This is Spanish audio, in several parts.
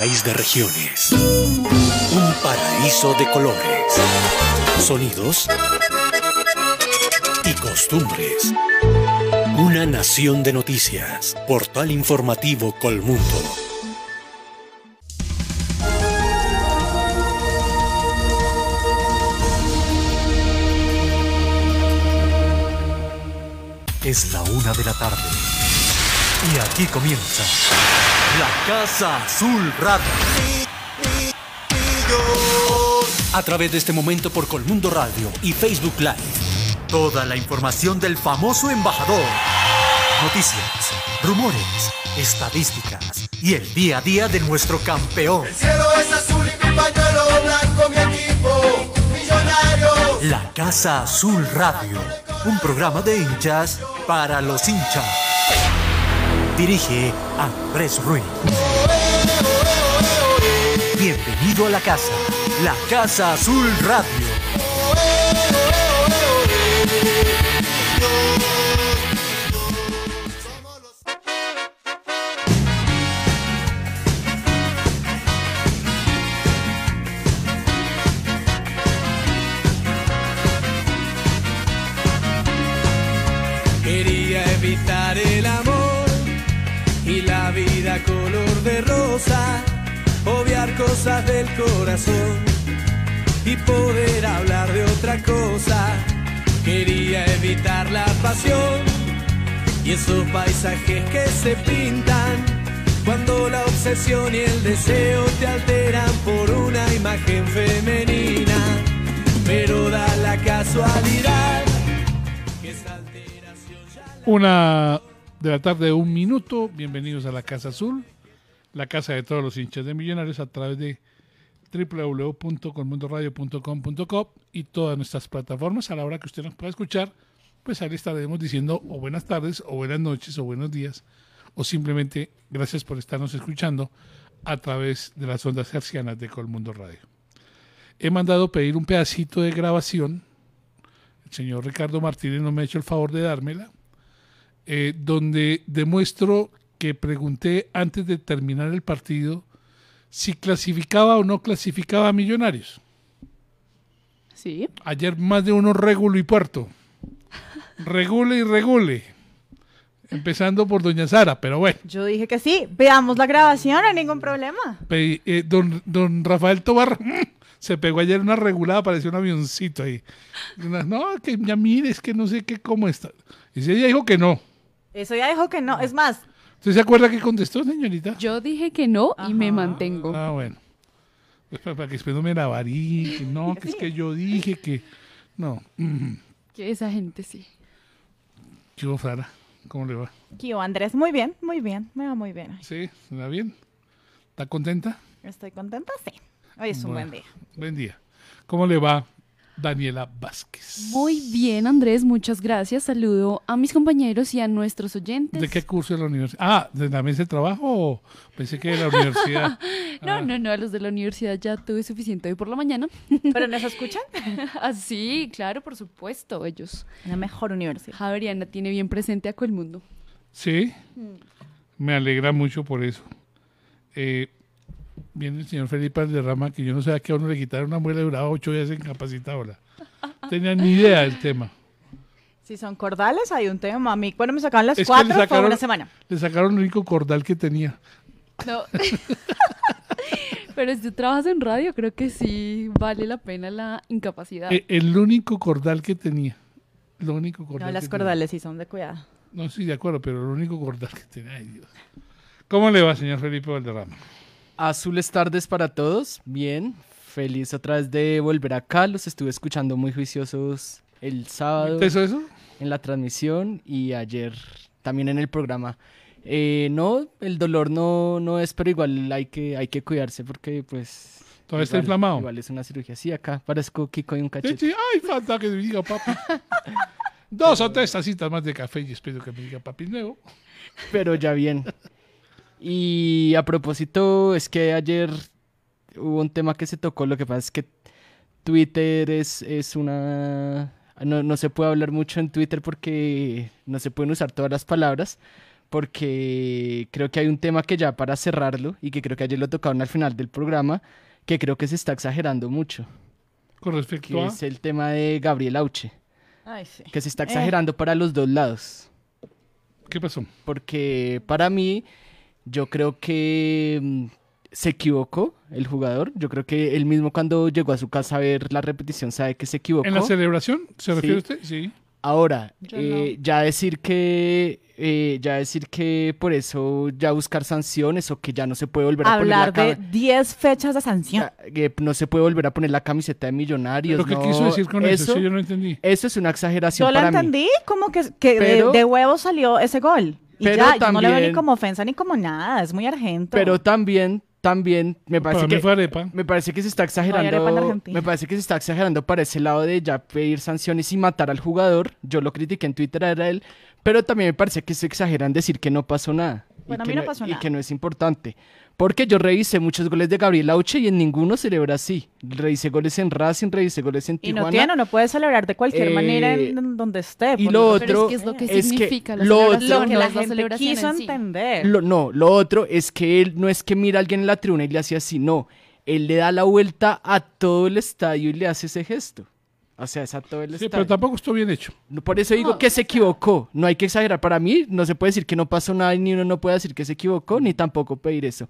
País de regiones. Un paraíso de colores, sonidos y costumbres. Una nación de noticias. Portal informativo Colmundo. Es la una de la tarde. Y aquí comienza la Casa Azul Radio. A través de este momento por Colmundo Radio y Facebook Live. Toda la información del famoso embajador. Noticias, rumores, estadísticas y el día a día de nuestro campeón. El cielo es azul y mi pañuelo blanco, mi equipo millonario. La Casa Azul Radio. Un programa de hinchas para los hinchas. Dirige Andrés Ruiz. Bienvenido a la casa, la Casa Azul Radio. Corazón y poder hablar de otra cosa. Quería evitar la pasión y esos paisajes que se pintan cuando la obsesión y el deseo te alteran por una imagen femenina. Pero da la casualidad que esa alteración ya la Una de la tarde, un minuto. Bienvenidos a la Casa Azul, la casa de todos los hinchas de Millonarios a través de www.colmundoradio.com.co y todas nuestras plataformas. A la hora que usted nos pueda escuchar, pues ahí estaremos diciendo o buenas tardes, o buenas noches, o buenos días, o simplemente gracias por estarnos escuchando a través de las ondas hercianas de Colmundo Radio. He mandado pedir un pedacito de grabación. El señor Ricardo Martínez no me ha hecho el favor de dármela eh, donde demuestro que pregunté antes de terminar el partido si clasificaba o no clasificaba a Millonarios. Sí. Ayer más de uno regulo y puerto. Regule y regule. Empezando por Doña Sara, pero bueno. Yo dije que sí. Veamos la grabación, no hay ningún problema. Pe- eh, don, don Rafael Tobar se pegó ayer una regulada, parecía un avioncito ahí. Una- no, que ya mire, es que no sé qué, cómo está. Y si ella dijo que no. Eso ya dijo que no. Es más, ¿Usted se acuerda que contestó, señorita? Yo dije que no y me mantengo. Ah, bueno. Pues para, para que después no me la varí, no, que es que yo dije que... No. Que esa gente sí. ¿Qué hubo, Sara? ¿Cómo le va? Kio Andrés, muy bien, muy bien. Me va muy bien. ¿Sí? ¿Está bien? ¿Está contenta? Estoy contenta, sí. Hoy es un buen día. Buen día. ¿Cómo le va Daniela Vázquez? Muy bien, Andrés, muchas gracias. Saludo a mis compañeros y a nuestros oyentes. ¿De qué curso de la universidad? Ah, ¿de la mesa de trabajo o pensé que de la universidad? No, Ah. no, no, a los de la universidad ya tuve suficiente hoy por la mañana. ¿Pero nos escuchan? Así, claro, por supuesto, ellos. La mejor universidad. Javeriana tiene bien presente a Colmundo. Sí, me alegra mucho por eso. Eh, viene el señor Felipe Alderrama, que yo no sabía que a uno le quitaron una muela y duraba ocho días incapacitado. No tenía ni idea del tema. Si son cordales, hay un tema. A mí, cuando me sacaban las Es cuatro, fue sacaron- una semana. Le sacaron el único cordal que tenía. No. Pero si tú trabajas en radio, creo que sí vale la pena la incapacidad. Eh, el único cordal que tenía. Lo único cordal No, las que tenía. cordales sí son de cuidado. No, sí, de acuerdo, pero el único cordal que tenía. Ay, Dios. ¿Cómo le va, señor Felipe Valderrama? Azules tardes para todos, bien, feliz otra vez de volver acá, los estuve escuchando muy juiciosos el sábado ¿Eso, eso? en la transmisión y ayer también en el programa. Eh, no, el dolor no, no es, pero igual hay que, hay que cuidarse porque pues... ¿Todavía está inflamado? Igual es una cirugía, sí, acá parezco Kiko y un cachete. sí, Ay, falta que me diga papi. Dos o tres tacitas más de café y espero que me diga papi nuevo. pero ya bien. Y a propósito, es que ayer hubo un tema que se tocó, lo que pasa es que Twitter es, es una... No, no se puede hablar mucho en Twitter porque no se pueden usar todas las palabras, porque creo que hay un tema que ya para cerrarlo y que creo que ayer lo tocaron al final del programa, que creo que se está exagerando mucho, Con respecto que a... es el tema de Gabriel Auche, Ay, sí. que se está Eh. exagerando para los dos lados. ¿Qué pasó? porque para mí yo creo que mm, se equivocó el jugador. Yo creo que él mismo cuando llegó a su casa a ver la repetición sabe que se equivocó. ¿En la celebración? ¿Se refiere Sí. usted? Sí. Ahora, eh, ya decir que eh, ya decir que por eso ya buscar sanciones o que ya no se puede volver a Hablar poner la de cama- 10 fechas de sanción. ya, que no se puede volver a poner la camiseta de millonarios. ¿Pero qué no, quiso decir con eso? eso? Sí, yo no entendí. eso es una exageración Yo la para mí. entendí como que, que de, huevo salió ese gol. Y Pero ya, yo no le veo ni también- como ofensa ni como nada. Es muy argento. Pero también, también me parece mí que fue arepa. Me parece que se está exagerando. Argentina. Me parece que se está exagerando para ese lado de ya pedir sanciones y matar al jugador. Yo lo critiqué en Twitter era él, pero también me parece que se exageran decir que no pasó nada. y Bueno, a que mí no pasó y nada. que no es importante. Porque yo revisé muchos goles de Gabriel Auche y en ninguno celebra así. Revisé goles en Racing, revisé goles en y no Tijuana. tiene, no puede celebrar de cualquier Eh, manera en, en donde esté. y lo otro es que es lo que es significa la lo otro- que la gente quiso en entender. Lo- no, lo otro es que él no es que mira a alguien en la tribuna y le hace así, no. Él le da la vuelta a todo el estadio y le hace ese gesto. O sea, es a todo el Sí, estadio. pero tampoco estuvo bien hecho. No, Por eso digo que se equivocó. No hay que exagerar. Para mí no se puede decir que no pasó nada y ni uno no puede decir que se equivocó, ni tampoco pedir eso.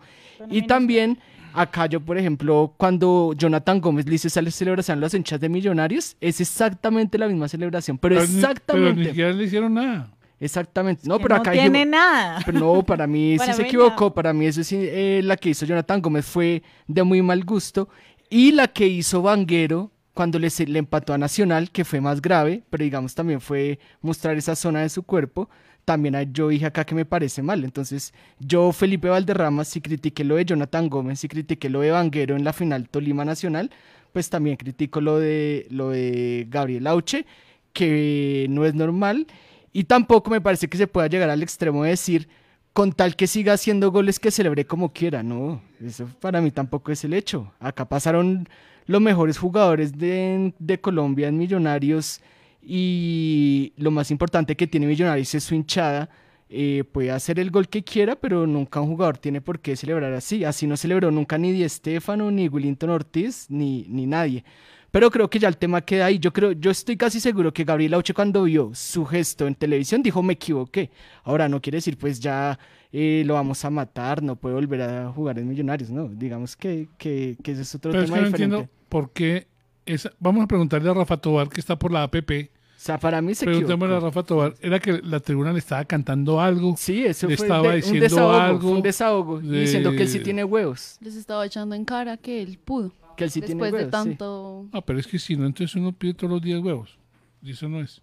Y también, acá yo, por ejemplo, cuando Jonathan Gómez le hizo esa celebración a los hinchas de Millonarios, es exactamente la misma celebración. Pero, Pero ni- Pero exactamente. ni siquiera le hicieron nada. Exactamente. No, que pero no acá tiene dijimos- nada. pero no, para mí Para sí se mí equivocó. no. Para mí eso sí, eh, la que hizo Jonathan Gómez fue de muy mal gusto. Y la que hizo Vanguero cuando le, empató a Nacional, que fue más grave, pero digamos también fue mostrar esa zona de su cuerpo. También yo dije acá que me parece mal. Entonces, yo, Felipe Valderrama, si critiqué lo de Jonathan Gómez, si critiqué lo de Vanguero en la final Tolima Nacional, pues también critico lo de, lo de Gabriel Auche, que no es normal. Y tampoco me parece que se pueda llegar al extremo de decir, con tal que siga haciendo goles que celebre como quiera. No, eso para mí tampoco es el hecho. Acá pasaron los mejores jugadores de, de Colombia en Millonarios y lo más importante que tiene Millonarios es su hinchada. Eh, puede hacer el gol que quiera, pero nunca un jugador tiene por qué celebrar así. Así no celebró nunca ni Di Stefano, ni Willington Ortiz, ni, ni nadie. Pero creo que ya el tema queda ahí. Yo creo, yo estoy casi seguro que Gabriel Auche cuando vio su gesto en televisión dijo me equivoqué. Ahora no quiere decir pues ya eh, lo vamos a matar, no puede volver a jugar en Millonarios, no. Digamos que, que, que ese es otro Pero es tema no diferente. entiendo por qué. esa- Vamos a preguntarle a Rafa Tobar, que está por la APP. O sea, para mí se Preguntémosle a. Rafa Tobar. Era que la tribuna le estaba cantando algo. Sí, eso le fue estaba de- un diciendo desahogo, algo fue un desahogo, y diciendo que él sí tiene huevos, Les estaba echando en cara que él pudo. que él sí tiene después de huevos. sí. tanto... Ah, pero es que si no, entonces uno pide todos los días huevos. Y eso no es.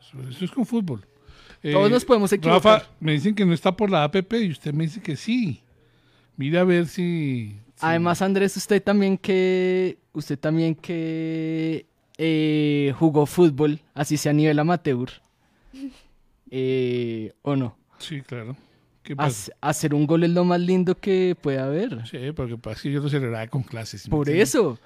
Eso, eso es con fútbol. Eh, Todos nos podemos equivocar. Rafa, me dicen que no está por la APP y usted me dice que sí. Mira a ver si. Además, Andrés, usted también que usted también que eh, jugó fútbol, así sea a nivel amateur, eh, o no. Sí, claro. ¿Qué pasa? Hac- hacer un gol es lo más lindo que puede haber. Sí, porque pasa que yo lo celebraba con clases. ¿me Por eso.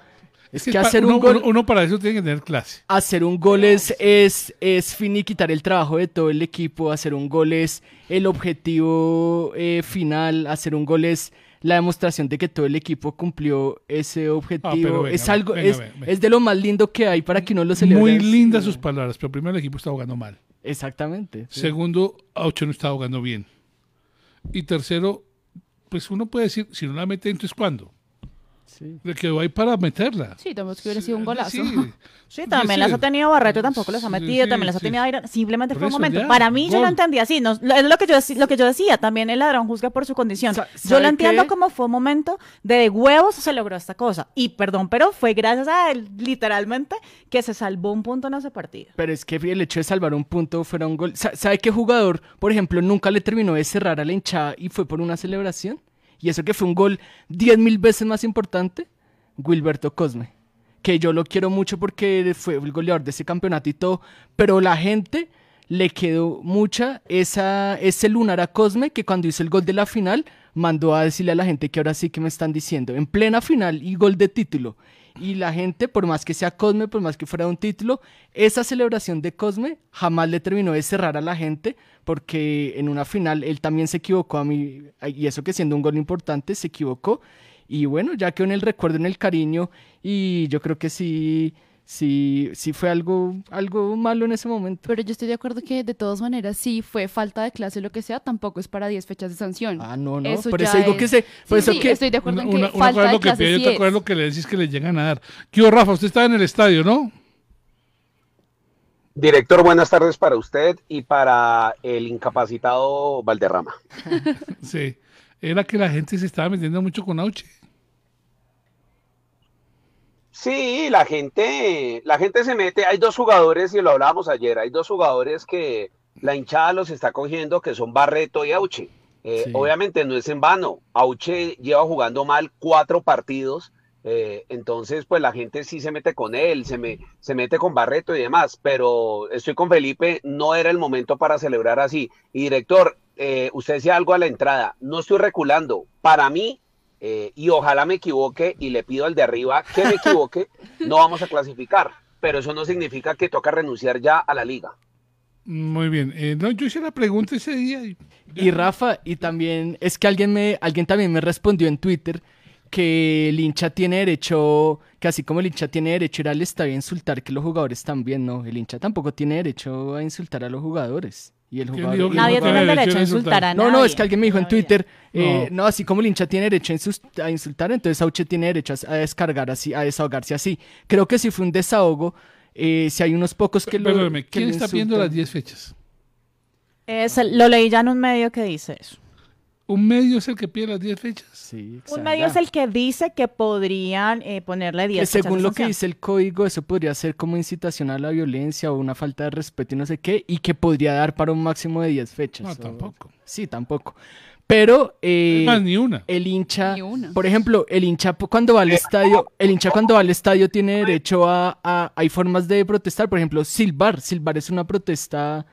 Es que hacer uno, un gol, uno- uno para eso tiene que tener clase. hacer un gol es, es, es finiquitar el trabajo de todo el equipo. Hacer un gol es el objetivo eh, final. Hacer un gol es la demostración de que todo el equipo cumplió ese objetivo. Ah, venga, es algo, venga, es, venga, es de lo más lindo que hay para que uno lo celebre. Muy lindas sus palabras, pero primero el equipo está jugando mal. Exactamente. sí. Segundo, Ocho no está jugando bien. Y tercero, pues uno puede decir, si no la mete, entonces ¿cuándo? Sí. Le quedó ahí para meterla. Sí, también que hubiera sido un golazo. Sí, Sí, también las ha tenido Barreto, tampoco los ha metido, sí, también las ha tenido aire. Simplemente Por fue un momento. ya, Para mí, yo lo entendí así. No, es lo que, yo, lo que yo decía. También el ladrón juzga por su condición. Sa- Yo ¿sabe lo entiendo qué? como fue un momento de, de huevos se logró esta cosa. Y perdón, pero fue gracias a él, literalmente, que se salvó un punto en ese partido. Pero es que el hecho de salvar un punto fuera un gol. Sa- ¿Sabe qué jugador, por ejemplo, nunca le terminó de cerrar a la hinchada y fue por una celebración? Y eso que fue un gol diez mil veces más importante. Wilberto Cosme. Que yo lo quiero mucho porque fue el goleador de ese campeonato y todo. Pero la gente le quedó mucha esa, ese lunar a Cosme que cuando hizo el gol de la final mandó a decirle a la gente que ahora sí que me están diciendo. En plena final y gol de título. Y la gente, por más que sea Cosme, por más que fuera un título, esa celebración de Cosme jamás le terminó de cerrar a la gente, porque en una final él también se equivocó a mí, y eso que siendo un gol importante, se equivocó. Y bueno, ya quedó en el recuerdo, en el cariño, y yo creo que sí, sí, sí fue algo, algo malo en ese momento. Pero yo estoy de acuerdo que de todas maneras, si fue falta de clase o lo que sea, tampoco es para 10 fechas de sanción. Ah, no, no, Eso por eso digo es- que se, por Sí, eso sí, que estoy de acuerdo Una, en que una- una falta cosa es de lo que clase pide y sí otra cosa es es. lo que le decís que le llegan a dar. ¿Qué hubo, Rafa? Usted estaba en el estadio, ¿no? Director, buenas tardes para usted y para el incapacitado Valderrama. Sí. Era que la gente se estaba metiendo mucho con Auche. Sí, la gente, la gente se mete. Hay dos jugadores, y lo hablábamos ayer, hay dos jugadores que la hinchada los está cogiendo, que son Barreto y Auche. Eh, Sí. Obviamente no es en vano. Auche lleva jugando mal cuatro partidos. eh, entonces, pues la gente sí se mete con él, se, me, se mete con Barreto y demás. Pero estoy con Felipe, no era el momento para celebrar así. Y director, eh, usted decía algo a la entrada. No estoy reculando. Para mí, eh, y ojalá me equivoque y le pido al de arriba que me equivoque, no vamos a clasificar. Pero eso no significa que toca renunciar ya a la liga. Muy bien. Eh, no, yo hice la pregunta ese día. Y, Y Rafa, y también es que alguien me, alguien también me respondió en Twitter que el hincha tiene derecho, que así como el hincha tiene derecho a ir al estadio a insultar, que los jugadores también, no, el hincha tampoco tiene derecho a insultar a los jugadores. Y el ¿Quién jugador, dijo que Nadie no tiene el derecho a insultar a No, nadie. no, es que alguien me dijo en. Twitter, eh, No. no. así como el hincha tiene derecho a, insultar, entonces Auche tiene derecho a, a descargar así, a desahogarse así. Creo que si fue un desahogo, eh, si hay unos pocos que lo Perdóneme, que ¿quién lo está insultan. las 10 fechas? Es el- lo leí ya en un medio que dice eso. ¿Un medio es el que pide las 10 fechas? Sí, Un medio es el que dice que podrían eh, ponerle Que 10 fechas según lo que dice el código, eso podría ser como incitación a la violencia o una falta de respeto y no sé qué, y que podría dar para un máximo de 10 fechas. No, o- tampoco. Sí, tampoco. Pero eh, Es más, ni una. el hincha, Ni una. por ejemplo, el hincha cuando va al estadio, el hincha cuando va al estadio tiene derecho a, a- hay formas de protestar, por ejemplo, silbar, silbar es una protesta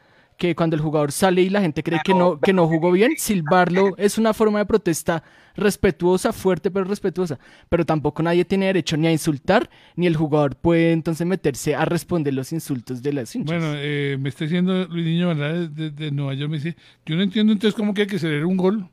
que cuando el jugador sale y la gente cree que no, que no jugó bien, silbarlo es una forma de protesta respetuosa, fuerte pero respetuosa, pero tampoco nadie tiene derecho ni a insultar, ni el jugador puede entonces meterse a responder los insultos de las hinchas. Bueno, eh, me está diciendo Luis Niño ¿verdad? de, de Nueva York, me dice, yo no entiendo entonces cómo que hay que celebrar un gol.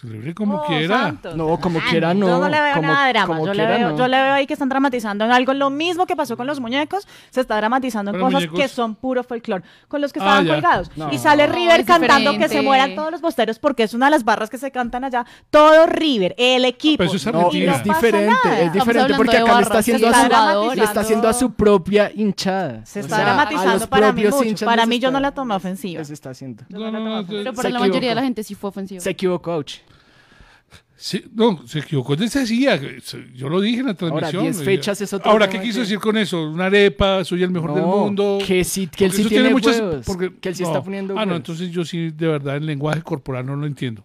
Celebre como Oh, quiera. santos. No, como Ah, quiera, no. Yo no le veo como- nada de drama. como Yo le, quiera, veo, no. yo le veo ahí que están dramatizando en algo. Lo mismo que pasó con los muñecos, se está dramatizando en cosas muñecos- que son puro folclore. Con los que Ah, estaban ya. colgados. No. Y sale No, River es cantando que se diferente. mueran todos los bosteros porque es una de las barras que se cantan allá. Todo River, el equipo. pero eso es No, es diferente, nada. es diferente porque acá le está haciendo se a su, le está haciendo a su propia hinchada. Se O está sea, a dramatizando para mí mucho. Para mí yo no la tomé ofensiva. les está haciendo. Pero se- para Se la mayoría de la gente sí fue ofensivo. Se equivocó. Sí, no, se equivocó. Él decía, yo lo dije en la transmisión. 10 fechas es otro Ahora, ¿qué quiso que- decir con eso? ¿Una arepa? ¿Soy el mejor del No, mundo? que sí- que él Porque sí eso tiene muchas- huevos, que él sí está poniendo Ah, no, entonces yo sí, de verdad, el lenguaje corporal no lo entiendo.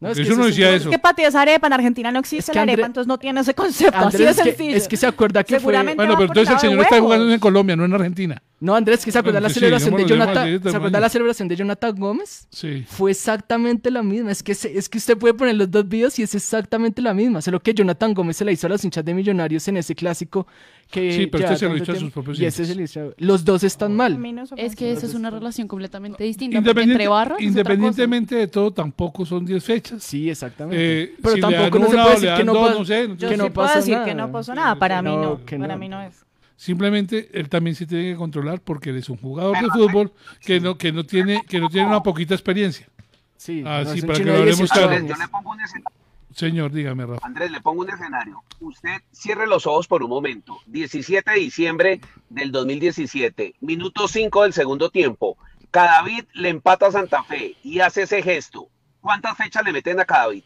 No, es Porque que eso no decía eso. Es que es arepa, en Argentina no existe Es que la arepa, André- entonces no tiene ese concepto. así de es que, sencillo. es que se acuerda que fue... Bueno, pero entonces el de señor está jugando en Colombia, no en Argentina. No, Andrés, que se acuerda Bueno, la sí, celebración de Jonathan, ¿se acuerda la celebración de Jonathan Gómez? Sí. Fue exactamente la misma. Es que, se- es que usted puede poner los dos videos y es exactamente la misma. Solo que Jonathan Gómez se la hizo a los hinchas de Millonarios en ese clásico que Sí, pero este se lo hizo a sus propios Y ese hinchas. se le hizo- Los dos están mal. Es que eso es una relación completamente distinta. Independiente- entre barras independientemente de todo, tampoco son 10 fechas. Sí, exactamente. Eh, Pero si tampoco no se puede decir que no, dos, pas- no sé, no Yo no puedo pasó decir nada. que no pasó nada. Para mí No, Para mí no es. Simplemente él también se tiene que controlar porque él es un jugador de fútbol que no, que no tiene, que no tiene una poquita experiencia. Sí, Ah, no, para que lo hablemos 18 claro. Andrés, años. yo le pongo un escenario. Señor, dígame, Rafa. Andrés, le pongo un escenario. Usted cierre los ojos por un momento. 17 de diciembre del 2017, minuto 5 del segundo tiempo. Cadavid le empata a Santa Fe y hace ese gesto. ¿Cuántas fechas le meten a Cadavid?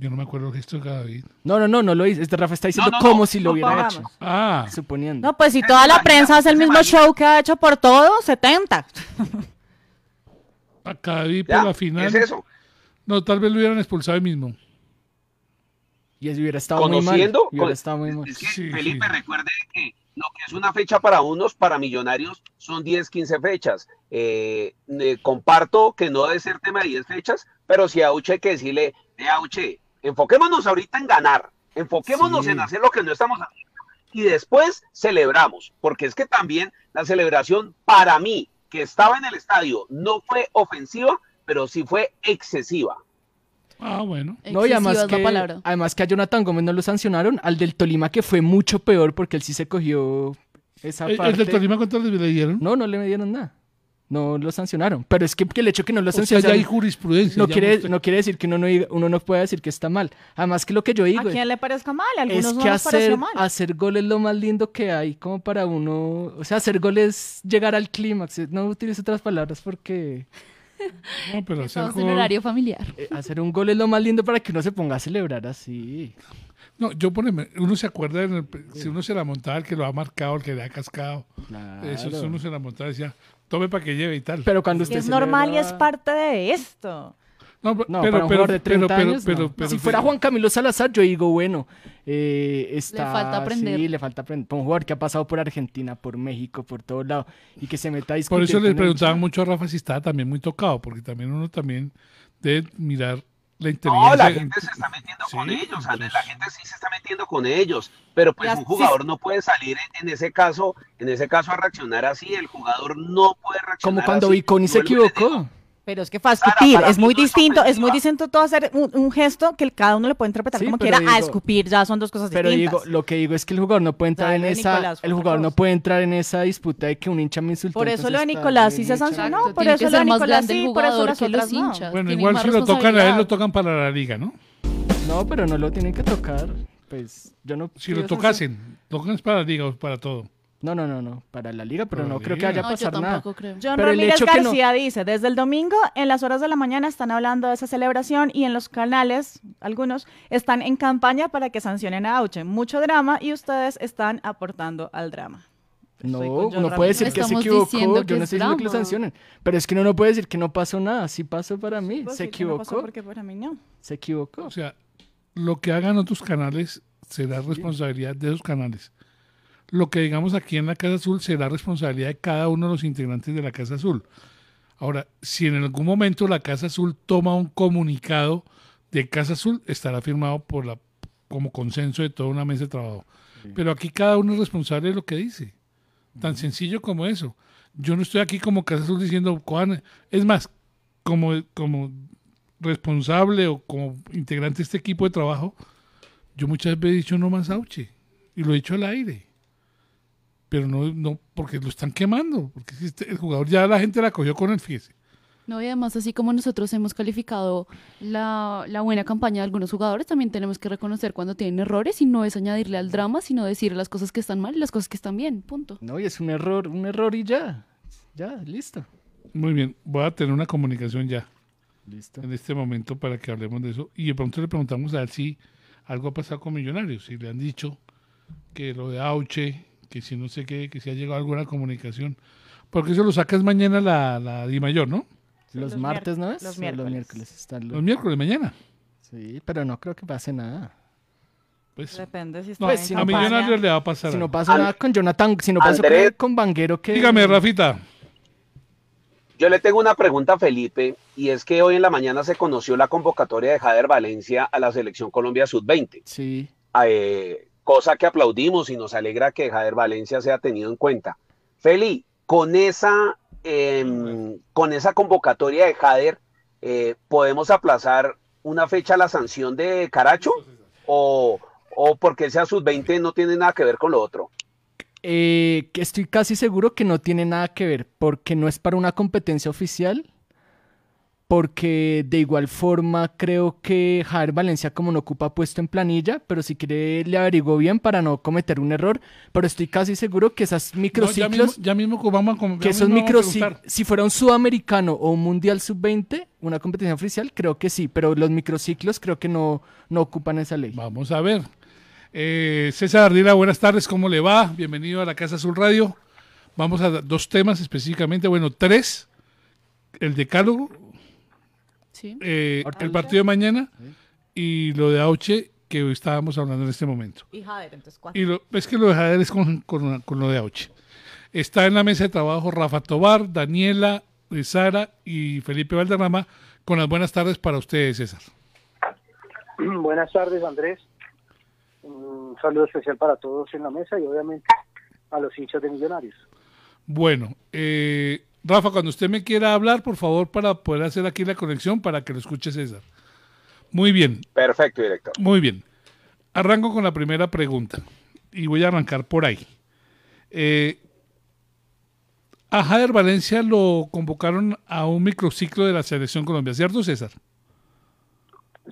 Yo no me acuerdo el gesto de David. No, no, no, no lo hice. Este Rafa está diciendo No, no, como no, si lo no hubiera pagamos. hecho. Ah, Suponiendo. No, pues si toda la prensa hace el mismo show que ha hecho por todo, 70. a David por la final. ¿Es eso? No, tal vez lo hubieran expulsado ahí mismo. Y eso hubiera estado muy mal. Conociendo, Y hubiera estado muy mal. es que Sí, Felipe, sí. recuerde que lo que es una fecha para unos, para millonarios, son 10, 15 fechas. Eh, eh, comparto que no debe ser tema de 10 fechas, pero si a Auche hay que decirle, eh, Auche, enfoquémonos ahorita en ganar. Enfoquémonos Sí. en hacer lo que no estamos haciendo y después celebramos, porque es que también la celebración para mí, que estaba en el estadio, no fue ofensiva, pero sí fue excesiva. Ah, bueno. No, y además que, palabra. además que a Jonathan Gómez no lo sancionaron, al del Tolima que fue mucho peor porque él sí se cogió esa ¿El, el parte. del Tolima cuánto le le dieron? No, no le dieron nada. No lo sancionaron. Pero es que, que el hecho que no lo o sea, sancionaron ya hay jurisprudencia. no, ya quiere, usted- no quiere decir que uno no, uno no pueda decir que está mal. Además que lo que yo digo A quien le parezca mal, a es algunos no que les hacer, mal. hacer gol es lo más lindo que hay, como para uno, o sea, hacer gol es llegar al clímax. No utilizo otras palabras porque No, pero hacer Estamos en horario familiar. eh, hacer un gol es lo más lindo para que uno se ponga a celebrar así. No, yo poneme, uno se acuerda, en el- si uno se la montaba, el que lo ha marcado, el que le ha cascado. Eso, eso uno se la montaba y decía, tome para que lleve y tal. Pero cuando usted es normal y es parte de esto. no, No, pero, para un pero, jugador de 30 pero, pero, años, pero- no. pero- si fuera Juan Camilo Salazar, yo digo, bueno, eh, está... falta aprender. Sí, le falta aprender. Para un jugador que ha pasado por Argentina, por México, por todo lado, y que se meta a Por discutir eso les con preguntaban mucho a Rafa si estaba también muy tocado, porque también uno también debe mirar la No, la gente se está metiendo Sí, con ellos, Andrés, la gente sí se está metiendo con ellos, pero pues un jugador no puede salir en, en ese caso, en ese caso a reaccionar así, el jugador no puede reaccionar Como cuando. Viconi se equivocó. Pero es que para es muy distinto, es muy distinto todo hacer un, un gesto que el- cada uno le puede interpretar Sí, como pero quiera. a escupir ya son dos cosas Pero distintas. digo, lo que digo es que el jugador no puede entrar en esa, el jugador no puede entrar en esa disputa de que un hincha me insultó. por eso lo de Nicolás sí se sancionó, Exacto, por eso lo de Nicolás sí, por eso las que los otras no. hinchas. Bueno, Tienen igual si lo tocan a él, lo tocan para la liga, ¿no? No, pero no lo tienen que tocar. Pues yo no. Si lo tocasen, tocan es para la liga o para todo. No, no, no, no. Para la liga, pero no creo que liga. vaya a No, yo pasar nada. tampoco creo. John Pero el Ramírez hecho que no- García dice, desde el domingo en las horas de la mañana están hablando de esa celebración y en los canales, algunos, están en campaña para que sancionen a Auche. Mucho drama y ustedes están aportando al drama. No, uno puede decir que se equivocó. Yo no es estoy diciendo que lo sancionen. Pero es que uno no puede decir que no pasó nada. Sí pasó para mí. Pues Se sí, que no pasó equivocó. porque para mí no. Se equivocó. O sea, lo que hagan otros canales será responsabilidad de esos canales. Lo que digamos aquí en la Casa Azul será responsabilidad de cada uno de los integrantes de la Casa Azul. Ahora, si en algún momento la Casa Azul toma un comunicado de Casa Azul, estará firmado por la como consenso de toda una mesa de trabajo. Pero aquí cada uno es responsable de lo que dice. Tan sencillo como eso. Yo no estoy aquí como Casa Azul diciendo, es más, como, como responsable o como integrante de este equipo de trabajo, yo muchas veces he dicho no más Auche y lo he dicho al aire. Pero no, no porque lo están quemando, porque este- el jugador ya la gente la cogió con él, fíjese. No, y además, así como nosotros hemos calificado la, la buena campaña de algunos jugadores, también tenemos que reconocer cuando tienen errores y no es añadirle al drama, sino decir las cosas que están mal y las cosas que están bien. Punto. No, y es un error, un error y ya. Ya, listo. Muy bien, voy a tener una comunicación ya Listo. en este momento para que hablemos de eso. Y de pronto le preguntamos a él si algo ha pasado con Millonarios, si le han dicho que lo de Auche, que si no sé qué, que si ha llegado alguna comunicación. Porque eso lo sacas mañana la, la Di Mayor, ¿no? Los, Los martes, ¿no es? los miércoles. miércoles están los- Los miércoles, mañana. Sí, pero no creo que pase nada. Pues, Depende si está no, en Pues, si a no campaña. Millonarios le va a pasar. Si no pasa nada con Jonathan, si no pasó con, con Vanguero, que... Dígame, Rafita. Yo le tengo una pregunta a Felipe y es que hoy en la mañana se conoció la convocatoria de Jader Valencia a la selección Colombia Sub-20. Sí, eh, cosa que aplaudimos y nos alegra que Jader Valencia sea tenido en cuenta. Feli, con esa, em, con esa convocatoria de Jader, eh, ¿podemos aplazar una fecha a la sanción de Caracho? ¿O, o porque sea sub-20 no tiene nada que ver con lo otro? Eh, estoy casi seguro que no tiene nada que ver, porque no es para una competencia oficial, porque de igual forma creo que Javier Valencia como no ocupa puesto en planilla, pero si quiere le averiguo bien para no cometer un error, pero estoy casi seguro que esas No, ya, microciclos, mismo, ya mismo que vamos a que ya esos microciclos, si fuera un sudamericano o un mundial sub-20, una competencia oficial, creo que sí, pero los microciclos creo que no, no ocupan esa ley. Vamos a ver. Eh, César Ardila, buenas tardes, ¿cómo le va? Bienvenido a la Casa Azul Radio. Vamos a dos temas específicamente, bueno, tres. El decálogo, Sí. eh, el partido de mañana y lo de Auche que hoy estábamos hablando en este momento. Y Jader, entonces, ¿cuánto? Y lo, es que lo de Jader es con, con- con lo de Auche. Está en la mesa de trabajo Rafa Tobar, Daniela, eh, Sara y Felipe Valderrama con las buenas tardes para ustedes, César. Buenas tardes, Andrés. Un saludo especial para todos en la mesa y obviamente a los hinchas de Millonarios. Bueno, eh, Rafa, cuando usted me quiera hablar, por favor, para poder hacer aquí la conexión para que lo escuche César. Muy bien, Perfecto, director. muy bien. Arranco con la primera pregunta y voy a arrancar por ahí. Eh, a Jader Valencia lo convocaron a un microciclo de la Selección Colombia, ¿cierto, César?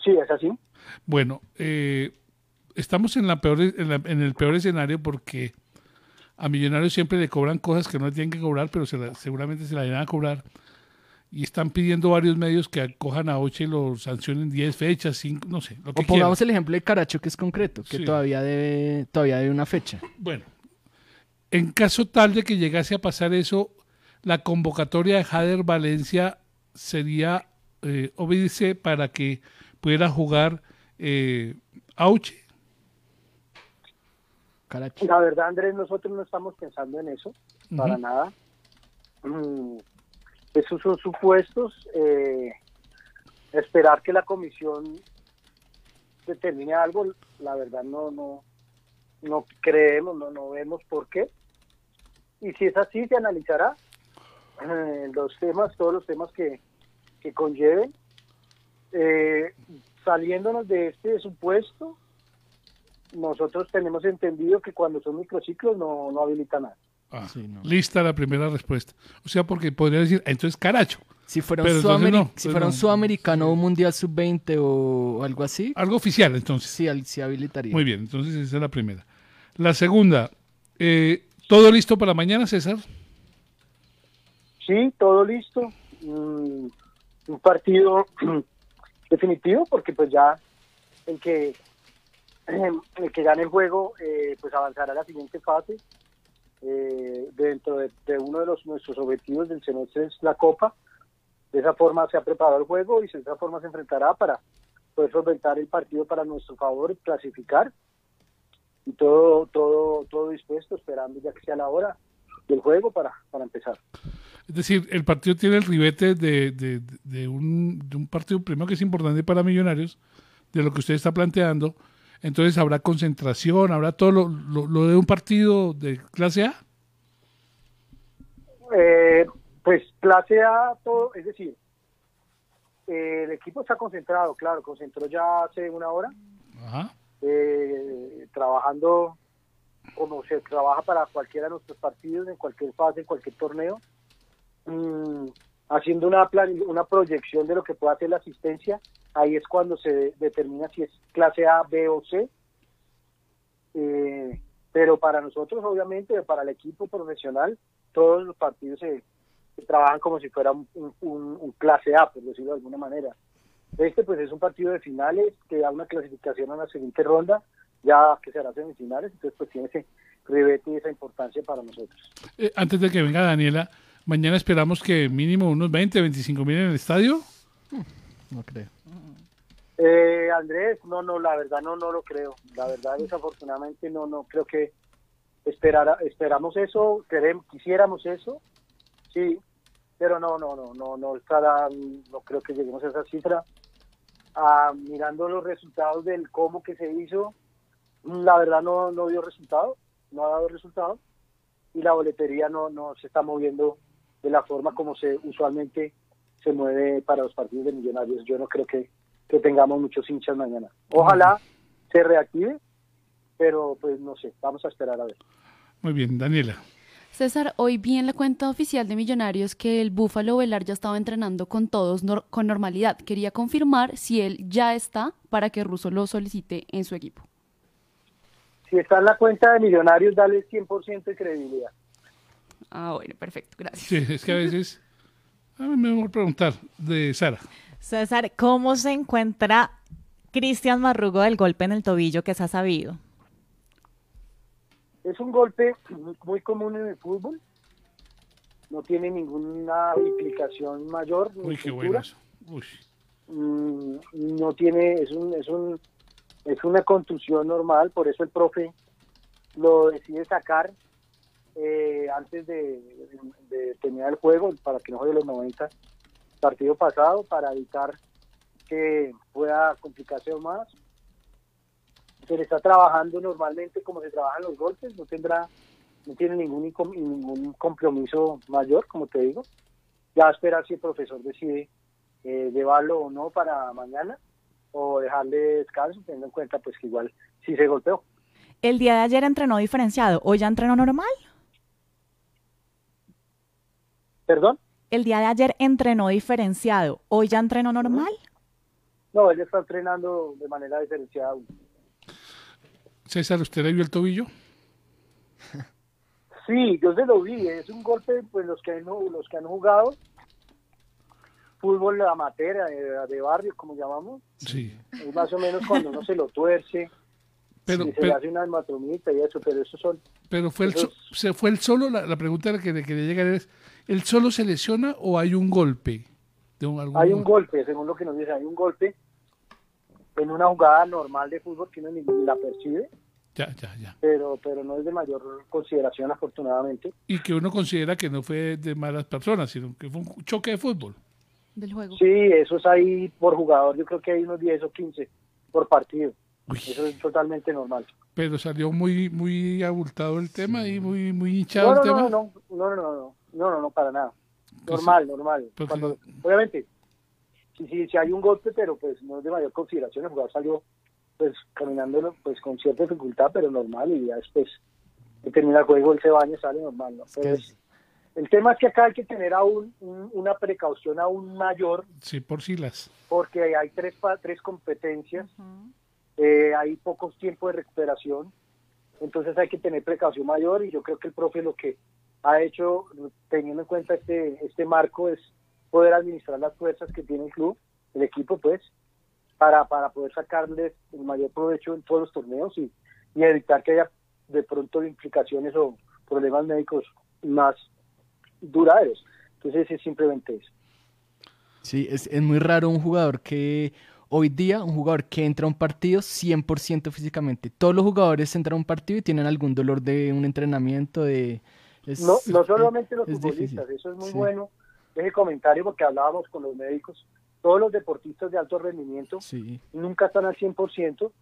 Sí, es así. Bueno, eh, estamos en, la peor, en, la- en el peor escenario porque a Millonarios siempre le cobran cosas que no le tienen que cobrar, pero se la- seguramente se la irán a cobrar. Y están pidiendo varios medios que acojan a Oche y lo sancionen 10 fechas, 5, no sé, lo que O pongamos quieran. el ejemplo de Caracho, que es concreto, que Sí. todavía debe todavía debe una fecha. Bueno, en caso tal de que llegase a pasar eso, la convocatoria de Jader Valencia sería eh, obedece para que pudiera jugar eh, Auche. La verdad, Andrés, nosotros no estamos pensando en eso, para nada. Mm, esos son supuestos. eh, esperar que la comisión determine algo, la verdad no no no creemos, no, no vemos por qué. Y si es así, se analizará eh, los temas, todos los temas que, que conlleven. Eh, saliéndonos de este supuesto, nosotros tenemos entendido que cuando son microciclos no, no habilita nada. Ah, Sí, no. Lista la primera respuesta. O sea, porque podría decir, "Ah, entonces Caracho. Si fuera un, Pero entonces sudamer- no, si fuera un no. sudamericano o un mundial sub-20 o algo así, Algo oficial, entonces. sí, al- sí habilitaría. Muy bien, entonces esa es la primera. La segunda, eh, ¿todo listo para mañana, César? Sí, todo listo. Mm, un partido definitivo porque pues ya el que el que gane el juego eh, pues avanzará a la siguiente fase. Eh, dentro de, de uno de los nuestros objetivos del semestre es la Copa. De esa forma se ha preparado el juego y de esa forma se enfrentará para poder solventar el partido para nuestro favor, clasificar y todo todo todo dispuesto, esperando ya que sea la hora del juego para, para empezar. Es decir, el partido tiene el ribete de, de- de un, de un partido primero que es importante para Millonarios, de lo que usted está planteando. Entonces habrá concentración, habrá todo lo, lo- lo de un partido de clase A. Eh, pues clase A, todo, es decir, eh, el equipo está concentrado, claro, concentró ya hace una hora, Ajá. eh, trabajando como se trabaja para cualquiera de nuestros partidos, en cualquier fase, en cualquier torneo, mm, haciendo una, plan- una proyección de lo que puede hacer la asistencia, ahí es cuando se determina si es clase A, B o C. Eh, pero para nosotros, obviamente, para el equipo profesional, todos los partidos se, se trabajan como si fuera un, un- un- un clase A, por decirlo de alguna manera. Este pues es un partido de finales que da una clasificación a la siguiente ronda, ya que será semifinales, entonces pues tiene ese ribete y esa importancia para nosotros. Eh, antes de que venga Daniela, mañana esperamos que mínimo unos 20, 25 mil en el estadio. No creo. Eh, Andrés, no, no, la verdad no, no lo creo. La verdad, desafortunadamente, no, no creo que esperara, esperamos eso, queremos, quisiéramos eso, sí, pero no, no, no, no, no estará, no creo que lleguemos a esa cifra. Ah, mirando los resultados del cómo que se hizo, la verdad no, no dio resultado, no ha dado resultado y la boletería no, no se está moviendo de la forma como se usualmente se mueve para los partidos de millonarios. Yo no creo que, que tengamos muchos hinchas mañana. Ojalá se reactive, pero pues no sé, vamos a esperar a ver. Muy bien, Daniela. César, hoy vi en la cuenta oficial de Millonarios que el Búfalo Velar ya estaba entrenando con todos nor- con normalidad. Quería confirmar si él ya está para que Russo lo solicite en su equipo. Si está en la cuenta de millonarios, dale 100% de credibilidad. Ah, bueno, perfecto, gracias. Sí, es que a veces... A mí me mejor preguntar de Sara. César, ¿cómo se encuentra Cristian Marrugo del golpe en el tobillo que se ha sabido? Es un golpe muy común en el fútbol. No tiene ninguna implicación mayor. ni Uy, qué cultura. bueno eso. Uy. Mm, no tiene, es un, es un, es una contusión normal, por eso el profe lo decide sacar eh, antes de, de terminar el juego, para que no juegue los 90 partido pasado, para evitar que pueda complicarse más. se le está trabajando normalmente como se trabajan los golpes, no tendrá, no tiene ningún, ningún compromiso mayor, como te digo. Ya a esperar si el profesor decide eh, llevarlo o no para mañana o dejarle descanso, teniendo en cuenta pues que igual sí se golpeó. El día de ayer entrenó diferenciado, hoy ya entrenó normal. ¿Perdón? El día de ayer entrenó diferenciado, hoy ya entrenó normal. No, él está entrenando de manera diferenciada. César, ¿usted le vio el tobillo? Sí, yo se lo vi, es un golpe, pues los que no, los que han jugado fútbol amateur, de, de barrio, como llamamos, Sí. es más o menos cuando uno se lo tuerce, Pero, y se le hace una hematomita y eso, pero eso son, pero fue el, so- se fue el solo. La, la pregunta que le quería llegar es: ¿el solo se lesiona o hay un golpe? De un, algún hay un gol- golpe, según lo que nos dice, hay un golpe en una jugada normal de fútbol que uno ni la percibe, Ya, ya, ya. pero, pero no es de mayor consideración afortunadamente. Y que uno considera que no fue de malas personas, sino que fue un choque de fútbol. Del juego. Sí, eso es ahí por jugador, yo creo que hay unos 10 o 15 por partido, Uy, eso es totalmente normal. pero salió muy muy abultado el tema y muy muy No, hinchado no, el no, tema. no, no, no, no, no, no, no, no, para nada. Pues Normal, normal. Cuando, obviamente, sí, sí, sí hay un golpe, pero pues no es de mayor consideración. El jugador salió pues caminando pues con cierta dificultad, pero normal y ya después que termina el juego él se baña, sale normal, ¿no? Pero es- el tema es que acá hay que tener aún un- una precaución aún mayor Sí, por las porque hay tres, pa- tres competencias, eh, hay pocos tiempos de recuperación, entonces hay que tener precaución mayor y yo creo que el profe lo que ha hecho, teniendo en cuenta este, este marco, es poder administrar las fuerzas que tiene el club, el equipo, pues, para, para poder sacarles el mayor provecho en todos los torneos y, y evitar que haya de pronto implicaciones o problemas médicos más duraderos. Entonces es simplemente eso. Sí, es, es muy raro un jugador que hoy día, un jugador que entra a un partido 100% físicamente. Todos los jugadores entran a un partido y tienen algún dolor de un entrenamiento, de... es- No, no solamente los es futbolistas, difícil. eso es muy Sí. bueno. Ese comentario porque hablábamos con los médicos, todos los deportistas de alto rendimiento Sí, nunca están al 100%,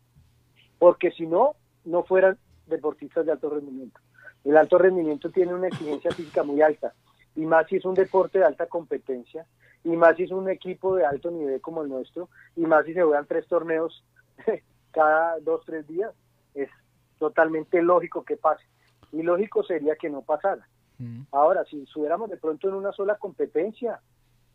porque si no, no fueran deportistas de alto rendimiento. El alto rendimiento tiene una exigencia física muy alta, y más si es un deporte de alta competencia, y más si es un equipo de alto nivel como el nuestro, y más si se juegan tres torneos cada dos, tres días, es totalmente lógico que pase. Y lógico sería que no pasara. Mm. Ahora, si estuviéramos de pronto en una sola competencia,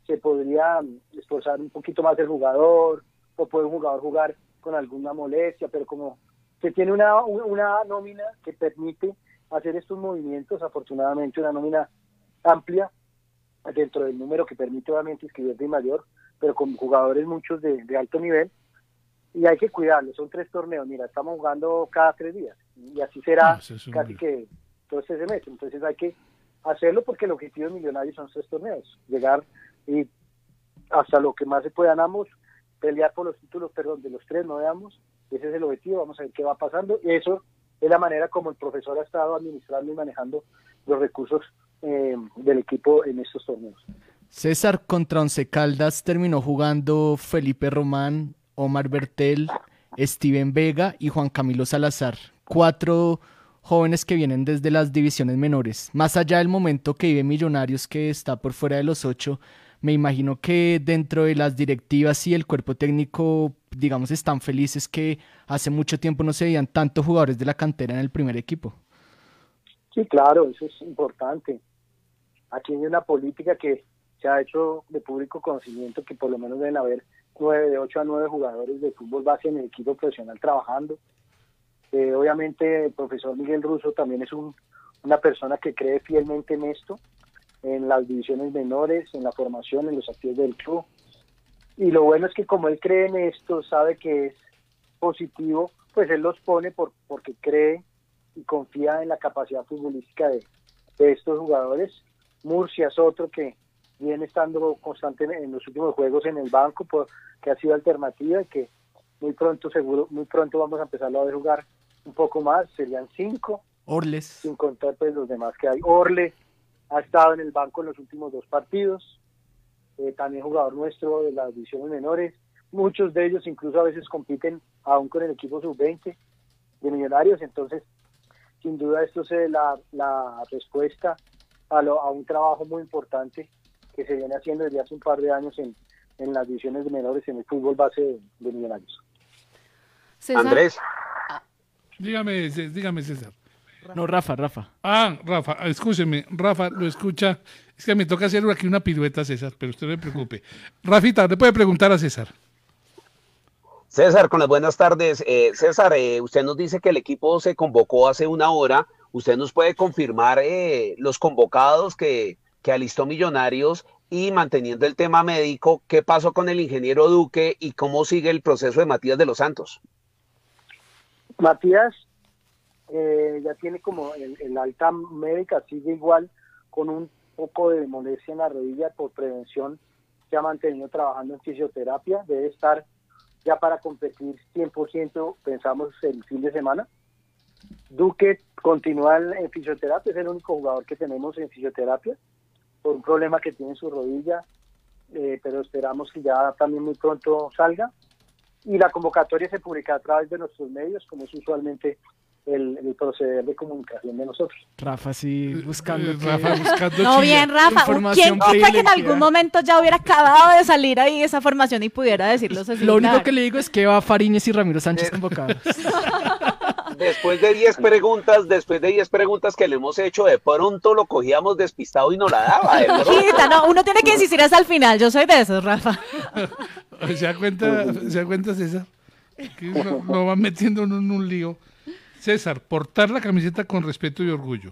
se podría mm, esforzar un poquito más el jugador, o puede un jugador jugar con alguna molestia, pero como se tiene una, una nómina que permite hacer estos movimientos, afortunadamente una nómina amplia, dentro del número que permite obviamente inscribir de mayor, pero con jugadores muchos de, de alto nivel, y hay que cuidarlo, son tres torneos, mira, estamos jugando cada tres días, y así será Ah, eso es un- casi que todo este semestre, entonces hay que hacerlo porque el objetivo de Millonarios son tres torneos, llegar y hasta lo que más se puedan ambos, pelear por los títulos, perdón, de los tres, no de ambos, ese es el objetivo, vamos a ver qué va pasando, y eso es la manera como el profesor ha estado administrando y manejando los recursos eh, del equipo en estos torneos. César contra Once Caldas terminó jugando Felipe Román, Omar Bertel, Steven Vega y Juan Camilo Salazar. Cuatro jóvenes que vienen desde las divisiones menores. Más allá del momento que vive Millonarios, que está por fuera de los ocho, me imagino que dentro de las directivas y el cuerpo técnico, digamos, están felices que hace mucho tiempo no se veían tantos jugadores de la cantera en el primer equipo. Sí, claro, eso es importante. Aquí hay una política que se ha hecho de público conocimiento que por lo menos deben haber nueve, de ocho a nueve jugadores de fútbol base en el equipo profesional trabajando. Eh, obviamente el profesor Miguel Russo también es un- una persona que cree fielmente en esto, en las divisiones menores, en la formación, en los activos del club. Y lo bueno es que como él cree en esto, sabe que es positivo, pues él los pone por, porque cree y confía en la capacidad futbolística de, estos jugadores. Murcia es otro que viene estando constantemente en los últimos juegos en el banco, por, que ha sido alternativa y que muy pronto, seguro, muy pronto vamos a empezarlo a ver jugar un poco más, serían cinco, Orles. sin contar pues los demás que hay. Orle ha estado en el banco en los últimos dos partidos, eh, también jugador nuestro de las divisiones menores, muchos de ellos incluso a veces compiten aún con el equipo sub-20, de Millonarios. Entonces, sin duda esto es la, la respuesta a, lo- a un trabajo muy importante que se viene haciendo desde hace un par de años en, en las divisiones menores en el fútbol base de, de Millonarios. César, Andrés, Dígame, dígame, César. No, Rafa, Rafa. Ah, Rafa, escúcheme, Rafa, lo escucha. Es que me toca hacer aquí una pirueta, César, pero usted no se preocupe. Rafita, le puede preguntar a César. César, con las buenas tardes. Eh, César, eh, usted nos dice que el equipo se convocó hace una hora. ¿Usted nos puede confirmar eh, los convocados que, que alistó Millonarios y manteniendo el tema médico, qué pasó con el ingeniero Duque y cómo sigue el proceso de Matías de los Santos? Matías eh, ya tiene como el, alta médica, sigue igual con un poco de molestia en la rodilla por prevención. Se ha mantenido trabajando en fisioterapia, debe estar ya para competir 100%, pensamos el fin de semana. Duque continúa en, en fisioterapia, es el único jugador que tenemos en fisioterapia por un problema que tiene en su rodilla, eh, pero esperamos que ya también muy pronto salga y la convocatoria se publica a través de nuestros medios, como es usualmente el, el proceder de comunicación de nosotros. Rafa, sí, buscando. Eh, Rafa, buscando No, bien, Rafa. ¿Quién quita que en algún momento ya hubiera acabado de salir ahí esa formación y pudiera decirlo así? Lo único que le digo es que va Fariñez y Ramiro Sánchez convocados. Después de 10 preguntas, después de 10 preguntas que le hemos hecho, de pronto lo cogíamos despistado y no la daba. de pronto. Quita, no, uno tiene que insistir hasta el final. Yo soy de esos, Rafa. ¿Se da cuenta, ¿se da cuenta César? Que lo, lo van metiendo uno en un lío. César, portar la camiseta con respeto y orgullo.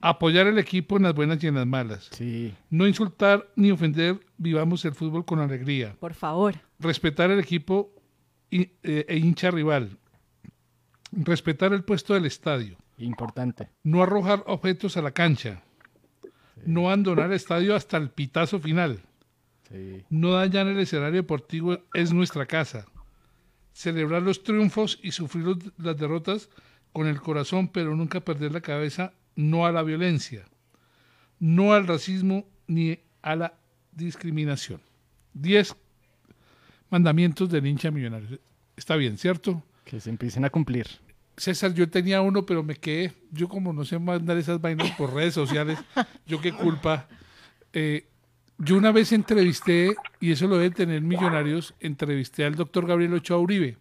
Apoyar el equipo en las buenas y en las malas. Sí. No insultar ni ofender, vivamos el fútbol con alegría. Por favor. Respetar el equipo eh, e hincha rival. Respetar el puesto del estadio. Importante. No arrojar objetos a la cancha. No abandonar el estadio hasta el pitazo final. Sí. No dañar el escenario deportivo es nuestra casa. Celebrar los triunfos y sufrir los- las derrotas con el corazón, pero nunca perder la cabeza, no a la violencia, no al racismo ni a la discriminación. Diez mandamientos del hincha millonario. Está bien, ¿cierto? Que se empiecen a cumplir. César, yo tenía uno, pero me quedé. Yo como no sé mandar esas vainas por redes sociales, yo qué culpa. Eh, yo una vez entrevisté, y eso lo deben tener millonarios, entrevisté al doctor Gabriel Ochoa Uribe.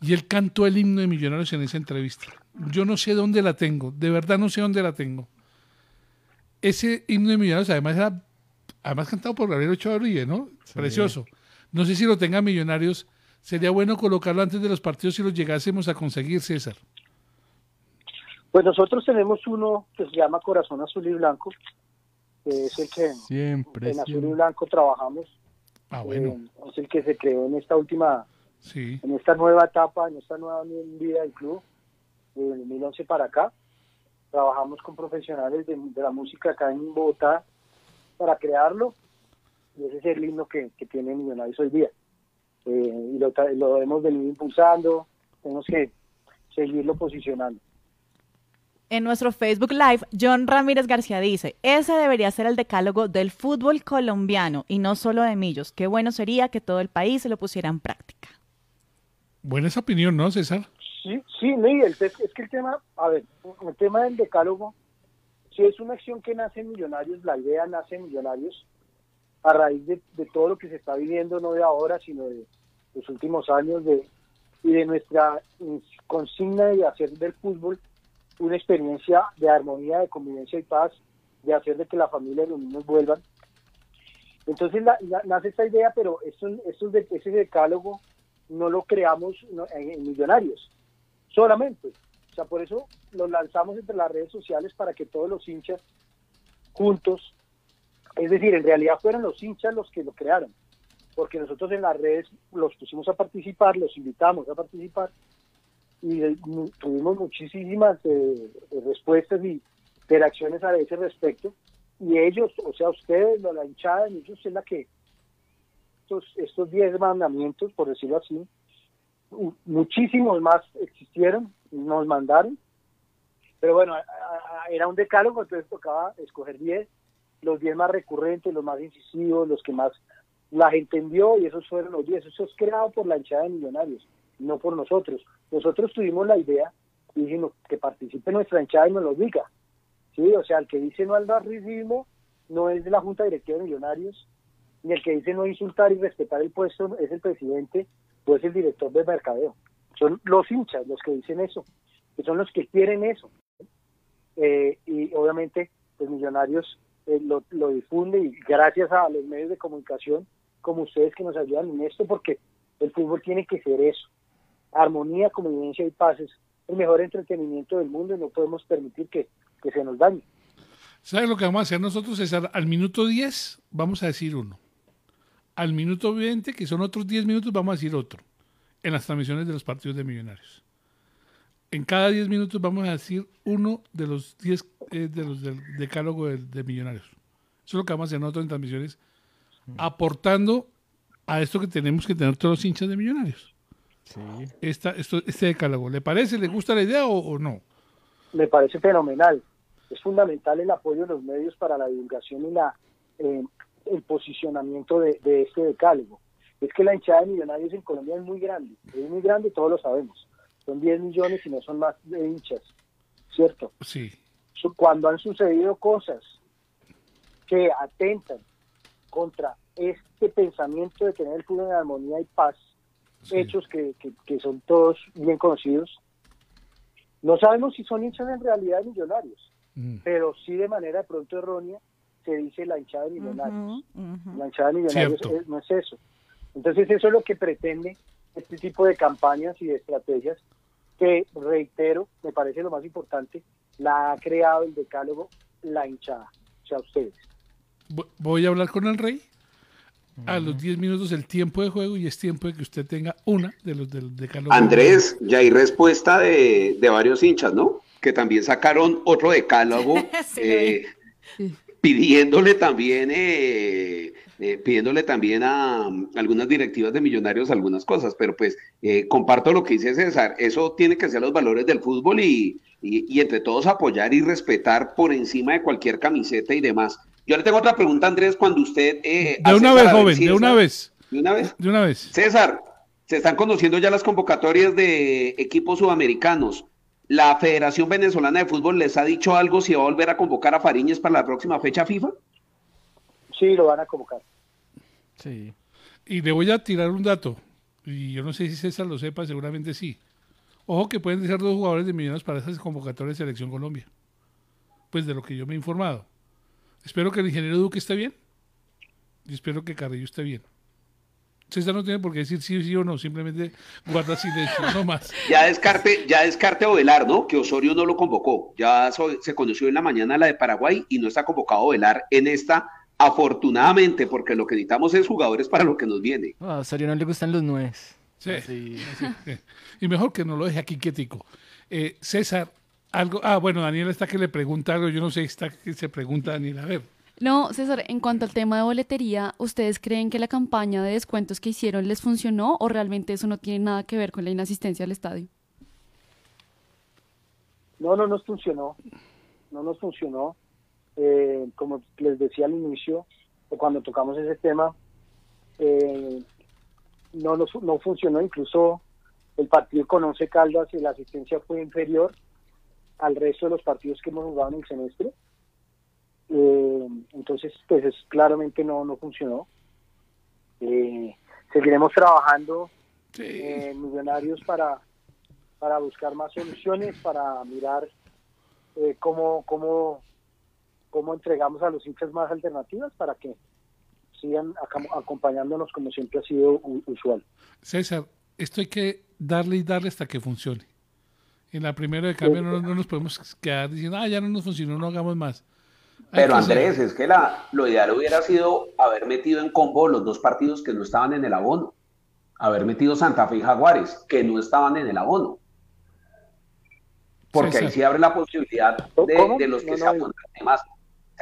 Y él cantó el himno de Millonarios en esa entrevista. Yo no sé dónde la tengo, de verdad no sé dónde la tengo. Ese himno de Millonarios además era además cantado por Gabriel Ochoa Uribe, ¿no? Precioso. No sé si lo tengan Millonarios. Sería bueno colocarlo antes de los partidos si los llegásemos a conseguir, César. Pues nosotros tenemos uno que se llama Corazón Azul y Blanco, que es el que Siempre. en Azul y. Blanco trabajamos. Ah, bueno, Eh, es el que se creó en esta última, sí. en esta nueva etapa, en esta nueva vida del club, de 2011 para acá. Trabajamos con profesionales de, de la música acá en Bogotá para crearlo. Y ese es el himno que, que tiene Millonarios hoy día. Eh, y lo, lo hemos venido impulsando, tenemos que seguirlo posicionando. En nuestro Facebook Live, John Ramírez García dice, ese debería ser el decálogo del fútbol colombiano y no solo de Millos. Qué bueno sería que todo el país se lo pusiera en práctica. Buena esa opinión, ¿no, César? Sí, sí, Miguel, es, es que el tema, a ver, el tema del decálogo, si es una acción que nace en Millonarios, la idea nace en Millonarios a raíz de, todo lo que se está viviendo, no de ahora, sino de los últimos años, de, y de nuestra consigna de hacer del fútbol una experiencia de armonía, de convivencia y paz, de hacer de que la familia y los niños vuelvan. Entonces la- la- nace esta idea, pero esto, esto de, ese decálogo no lo creamos en, en Millonarios solamente. O sea, por eso lo lanzamos entre las redes sociales para que todos los hinchas juntos, es decir, en realidad fueron los hinchas los que lo crearon, porque nosotros en las redes los pusimos a participar, los invitamos a participar y eh, tuvimos muchísimas eh, eh, respuestas y interacciones a ese respecto y ellos, o sea, ustedes, la, hinchada ellos es la que estos estos 10 mandamientos, por decirlo así, muchísimos más existieron, nos mandaron, pero bueno, era un decálogo, entonces tocaba escoger 10, los 10 más recurrentes, los más incisivos, los que más la gente envió, y esos fueron los 10, eso es creado por la hinchada de millonarios, no por nosotros. Nosotros tuvimos la idea y dijimos que participe nuestra hinchada y nos lo diga. Sí, o sea, el que dice no al racismo no es de la Junta Directiva de Millonarios, ni el que dice no insultar y respetar el puesto es el presidente o es el director de mercadeo. Son los hinchas los que dicen eso, que son los que quieren eso. Eh, y obviamente, pues Millonarios eh, lo, lo difunde y gracias a los medios de comunicación como ustedes que nos ayudan en esto, porque el fútbol tiene que ser eso, armonía, convivencia y paz es el mejor entretenimiento del mundo y no podemos permitir que, que se nos dañe. ¿Sabes lo que vamos a hacer nosotros, César? Al minuto 10 vamos a decir uno. Al minuto 20, que son otros 10 minutos, vamos a decir otro. En las transmisiones de los partidos de Millonarios. En cada 10 minutos vamos a decir uno de los 10 eh, de los del decálogo de, de Millonarios. Eso es lo que vamos a hacer nosotros en transmisiones, aportando a esto que tenemos que tener todos los hinchas de Millonarios. Esta, esto, este decálogo. ¿Le parece? ¿Le gusta la idea o, o no? me parece fenomenal. Es fundamental el apoyo de los medios para la divulgación y la eh, el posicionamiento de, de este decálogo. Es que la hinchada de millonarios en Colombia es muy grande, es muy grande, todos lo sabemos. Son 10 millones y no son más de hinchas, ¿cierto? Sí. Cuando han sucedido cosas que atentan contra este pensamiento de tener el fútbol en armonía y paz, Sí. hechos que, que, que son todos bien conocidos, no sabemos si son hinchas en realidad de millonarios, Mm. pero sí de manera de pronto errónea se dice la hinchada de millonarios. Ujú, ujú. La hinchada de millonarios es- no es eso. Entonces eso es lo que pretende este tipo de campañas y de estrategias que, reitero, me parece lo más importante, la ha creado el decálogo la hinchada, o sea, ustedes. Vo- Voy a hablar con el rey. A los 10 minutos el tiempo de juego y es tiempo de que usted tenga una de los del decálogo. Andrés, ya hay respuesta de, de varios hinchas, ¿no? Que también sacaron otro decálogo Sí, eh, pidiéndole también, eh, eh, pidiéndole también a um, algunas directivas de millonarios algunas cosas, pero pues eh, comparto lo que dice César, eso tiene que ser los valores del fútbol y, y- y entre todos apoyar y respetar por encima de cualquier camiseta y demás. Yo le tengo otra pregunta, Andrés, cuando usted... eh, De una vez, ver joven, de una vez. ¿De una vez? De una vez. César, se están conociendo ya las convocatorias de equipos sudamericanos. ¿La Federación Venezolana de Fútbol les ha dicho algo si va a volver a convocar a Fariñez para la próxima fecha FIFA? Sí, lo van a convocar. Sí. Y le voy a tirar un dato. Y yo no sé si César lo sepa, seguramente sí. Ojo que pueden ser dos jugadores de Millonarios para esas convocatorias de Selección Colombia. Pues de lo que yo me he informado. Espero que el ingeniero Duque esté bien. Y espero que Carrillo esté bien. César no tiene por qué decir sí, sí o no, simplemente guarda silencio, no más. Ya descarte, ya descarte Ovelar, ¿no? Que Osorio no lo convocó. Ya so- se conoció en la mañana la de Paraguay y no está convocado Ovelar en esta, afortunadamente, porque lo que necesitamos es jugadores para lo que nos viene. A Osorio no le gustan los nueves. Sí. Sí. Y mejor que no lo deje aquí quietico. Eh, César, algo. Ah, bueno, Daniela está que le pregunta algo. Yo no sé, está que se pregunta Daniela. A ver. No, César, en cuanto al tema de boletería, ¿ustedes creen que la campaña de descuentos que hicieron les funcionó o realmente eso no tiene nada que ver con la inasistencia al estadio? No, no nos funcionó. No nos funcionó. Eh, como les decía al inicio, o cuando tocamos ese tema, eh, no, nos, no funcionó. Incluso el partido con Once Caldas y la asistencia fue inferior al resto de los partidos que hemos jugado en el semestre. Eh, entonces, pues es, claramente no, no funcionó. Eh, seguiremos trabajando Sí. eh, millonarios para, para buscar más soluciones, para mirar cómo, cómo, cómo entregamos a los hinchas más alternativas para que sigan acompañándonos como siempre ha sido usual. César, esto hay que darle y darle hasta que funcione. En la primera de cambio no, no nos podemos quedar diciendo, ah, ya no nos funcionó, no hagamos más. Hay Pero hacer- Andrés, es que la, lo ideal hubiera sido haber metido en combo los dos partidos que no estaban en el abono. Haber metido Santa Fe y Jaguares, que no estaban en el abono. Porque César. ahí sí abre la posibilidad de, de los que No, se no, abonan y demás.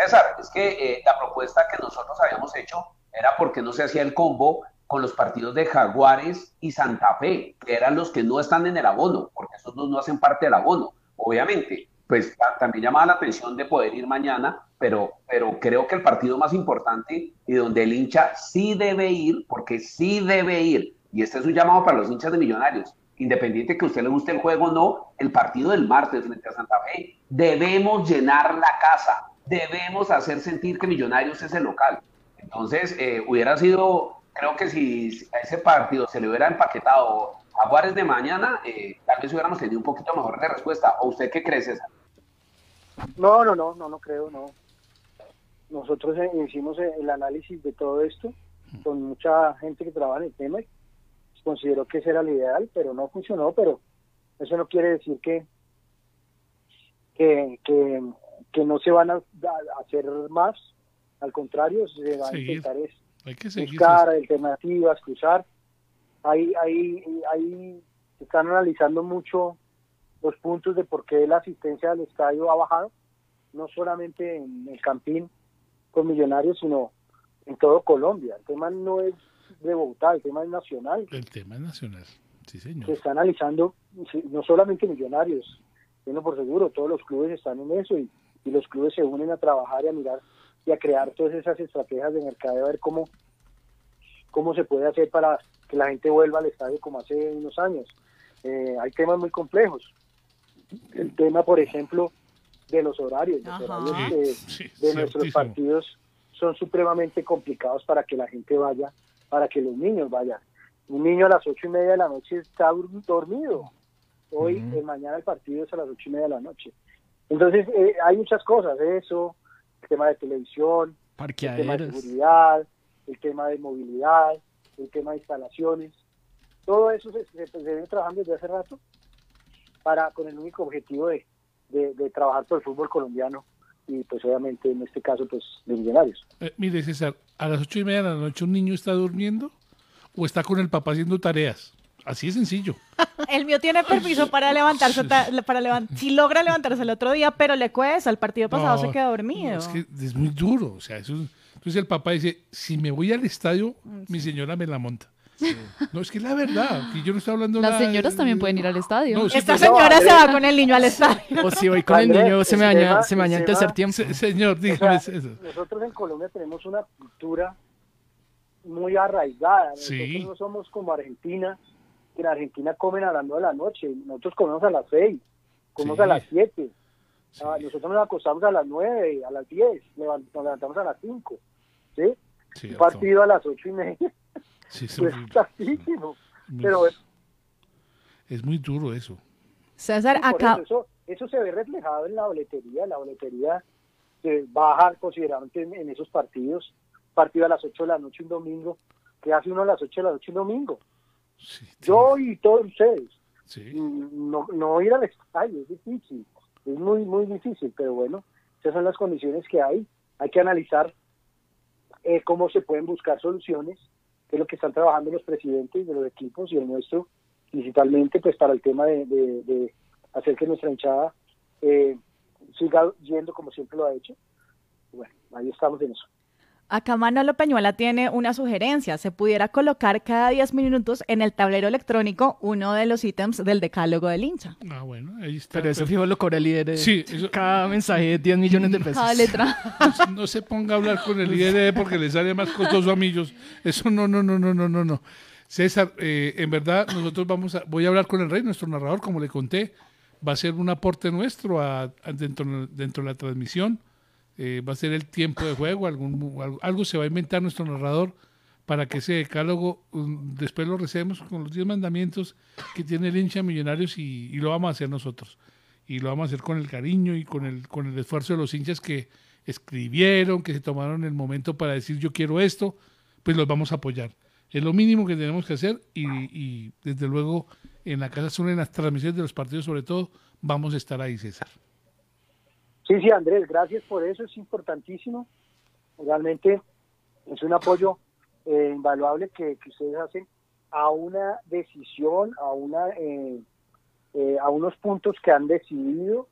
César, es que eh, la propuesta que nosotros habíamos hecho era porque no se hacía el combo con los partidos de Jaguares y Santa Fe, que eran los que no están en el abono, porque esos dos no hacen parte del abono. Obviamente, pues ta- también llamaba la atención de poder ir mañana, pero, pero creo que el partido más importante y donde el hincha sí debe ir, porque sí debe ir, y este es un llamado para los hinchas de Millonarios, independiente que a usted le guste el juego o no, el partido del martes frente a Santa Fe, debemos llenar la casa, debemos hacer sentir que Millonarios es el local. Entonces, eh, hubiera sido, creo que si a ese partido se le hubiera empaquetado a Juárez de mañana, eh, tal vez hubiéramos tenido un poquito mejor de respuesta. ¿O usted qué cree, César? No, no, no, no, no creo, no. Nosotros eh, hicimos el análisis de todo esto con mucha gente que trabaja en el tema y consideró que ese era el ideal, pero no funcionó, pero eso no quiere decir que, que, que no se van a, a hacer más, al contrario, se va a intentar es Hay que seguir. buscar alternativas, cruzar. Ahí, ahí, ahí se están analizando mucho los puntos de por qué la asistencia al estadio ha bajado, no solamente en el Campín con Millonarios, sino en todo Colombia. El tema no es de Bogotá, el tema es nacional. El tema es nacional. Sí, Se señor. está analizando no solamente Millonarios, tengo por seguro, todos los clubes están en eso y, y los clubes se unen a trabajar y a mirar y a crear todas esas estrategias de mercadeo, a ver cómo, cómo se puede hacer para que la gente vuelva al estadio como hace unos años. Eh, hay temas muy complejos. El tema, por ejemplo, de los horarios. Los horarios Sí, de, sí, de nuestros partidos son supremamente complicados para que la gente vaya, para que los niños vayan. Un niño a las ocho y media de la noche está dormido. Hoy, eh, mañana el partido es a las ocho y media de la noche. Entonces, eh, hay muchas cosas, eso, el tema de televisión, el tema de seguridad, el tema de movilidad, el tema de instalaciones. Todo eso se, se, se viene trabajando desde hace rato para con el único objetivo de, de, de trabajar por el fútbol colombiano y pues obviamente en este caso pues de millonarios. Eh, mire, César, a las ocho y media de la noche un niño está durmiendo o está con el papá haciendo tareas. Así de sencillo. El mío tiene permiso para levantarse, ta- para levan- si logra levantarse el otro día, pero le cuesta. El partido pasado No, se quedó dormido. no, es que es muy duro. O sea, eso es- entonces el papá dice, si me voy al estadio, Mm, mi señora me la monta. No, es que es la verdad, que yo no estoy hablando Las nada señoras también pueden ir al estadio. No, Esta señora se va con el niño al estadio. O si voy con el niño, se me daña, se me daña el tercer tiempo. Se- señor, O dígame sea, eso. nosotros en Colombia tenemos una cultura muy arraigada. Sí. Nosotros no somos como Argentina, en Argentina comen a las 9 de la noche. Nosotros comemos a las 6, comemos Sí. a las 7. Ah, nosotros nos acostamos a las 9, a las 10, levan- nos levantamos a las 5. ¿sí? Un Cierto. partido a las 8 y media. Sí, es, Pues. Muy- Pero es muy duro eso. César, acá, eso, eso, eso se ve reflejado en la boletería. La boletería se baja considerablemente en, en esos partidos. Partido a las 8 de la noche un domingo. ¿Qué hace uno a las 8 de la noche un domingo? Sí, Yo y todos ustedes. sí. No, no ir al estadio es difícil. Es muy, muy difícil. Pero bueno, esas son las condiciones que hay. Hay que analizar eh, cómo se pueden buscar soluciones, que es lo que están trabajando los presidentes de los equipos y el nuestro, principalmente pues para el tema de, de- de hacer que nuestra hinchada eh, siga yendo como siempre lo ha hecho. Bueno, ahí estamos en eso. Acá Manolo Peñuela tiene una sugerencia. Se pudiera colocar cada 10 minutos en el tablero electrónico uno de los ítems del decálogo del hincha. Ah, bueno, ahí está. Pero eso Pero fijo lo cobra el líder. eh. Sí, eso- Cada mensaje de 10 millones de pesos. Cada letra. no, se- no se ponga a hablar con el IRD porque le sale más costoso a millos. Eso no, no, no, no, no, no, no. César, eh, en verdad nosotros vamos a, voy a hablar con el rey, nuestro narrador, como le conté, va a ser un aporte nuestro a- a- dentro, dentro de la transmisión. Eh, va a ser el tiempo de juego, algún, algo, algo se va a inventar nuestro narrador para que ese decálogo um, después lo recemos con los 10 mandamientos que tiene el hincha Millonarios y, y lo vamos a hacer nosotros. Y lo vamos a hacer con el cariño y con el, con el esfuerzo de los hinchas que escribieron, que se tomaron el momento para decir yo quiero esto, pues los vamos a apoyar. Es lo mínimo que tenemos que hacer y, y desde luego en la Casa Azul, en las transmisiones de los partidos sobre todo, vamos a estar ahí, César. Sí, sí, Andrés, gracias por eso, es importantísimo. Realmente es un apoyo eh, invaluable que, ustedes hacen a una decisión, a una eh, eh, a unos puntos que han decidido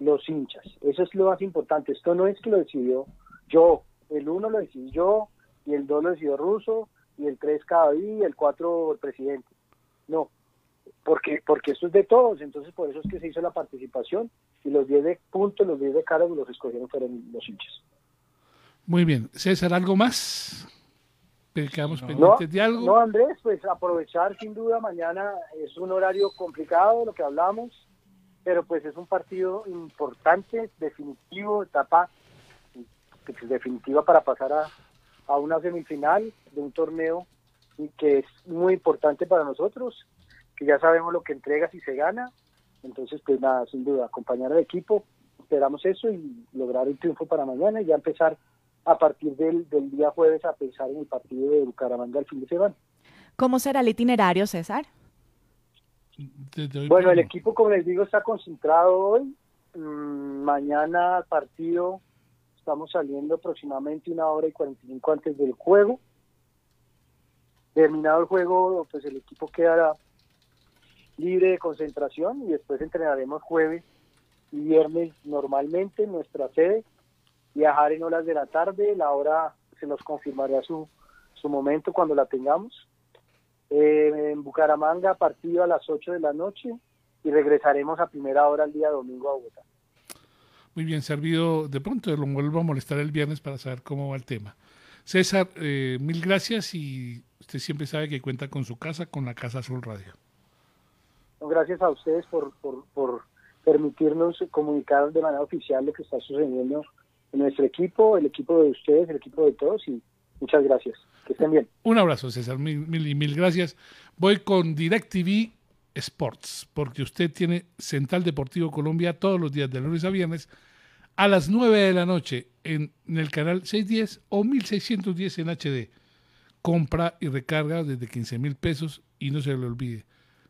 los hinchas. Eso es lo más importante. Esto no es que lo decidió yo. El uno lo decidí yo, y el dos lo decidió Russo, y el tres Cadaví, y el cuatro el presidente. No, porque porque esto es de todos, entonces por eso es que se hizo la participación y los 10 de puntos, los 10 de cara, los escogieron fueron los hinchas. Muy bien. César, ¿algo más? Pe- Quedamos No, pendientes de algo. no, Andrés, pues aprovechar sin duda mañana es un horario complicado, lo que hablamos, pero pues es un partido importante, definitivo, etapa pues, definitiva para pasar a, a una semifinal de un torneo que es muy importante para nosotros, que ya sabemos lo que entrega si se gana, entonces pues nada, sin duda, acompañar al equipo, esperamos eso y lograr el triunfo para mañana y ya empezar a partir del, del día jueves a pensar en el partido de Bucaramanga el fin de semana. ¿Cómo será el itinerario, César? Bueno, el equipo, como les digo, está concentrado hoy. Mm, mañana partido, estamos saliendo aproximadamente una hora y 45 antes del juego. Terminado el juego, pues el equipo quedará libre de concentración y después entrenaremos jueves y viernes normalmente en nuestra sede. Viajar en horas de la tarde, la hora se nos confirmará su, su momento cuando la tengamos. Eh, en Bucaramanga, partido a las 8 de la noche y regresaremos a primera hora el día domingo a Bogotá. Muy bien servido. De pronto lo vuelvo a molestar el viernes para saber cómo va el tema. César, eh, mil gracias y usted siempre sabe que cuenta con su casa, con la Casa Azul Radio. Gracias a ustedes por, permitirnos comunicar de manera oficial lo que está sucediendo en nuestro equipo, el equipo de ustedes, el equipo de todos y muchas gracias. Que estén bien. Un abrazo, César, mil, mil y mil gracias. Voy con DirecTV Sports, porque usted tiene Central Deportivo Colombia todos los días de lunes a viernes a las 9 de la noche en, en el canal 610 o 1610 en HD. Compra y recarga desde 15 mil pesos y no se le olvide.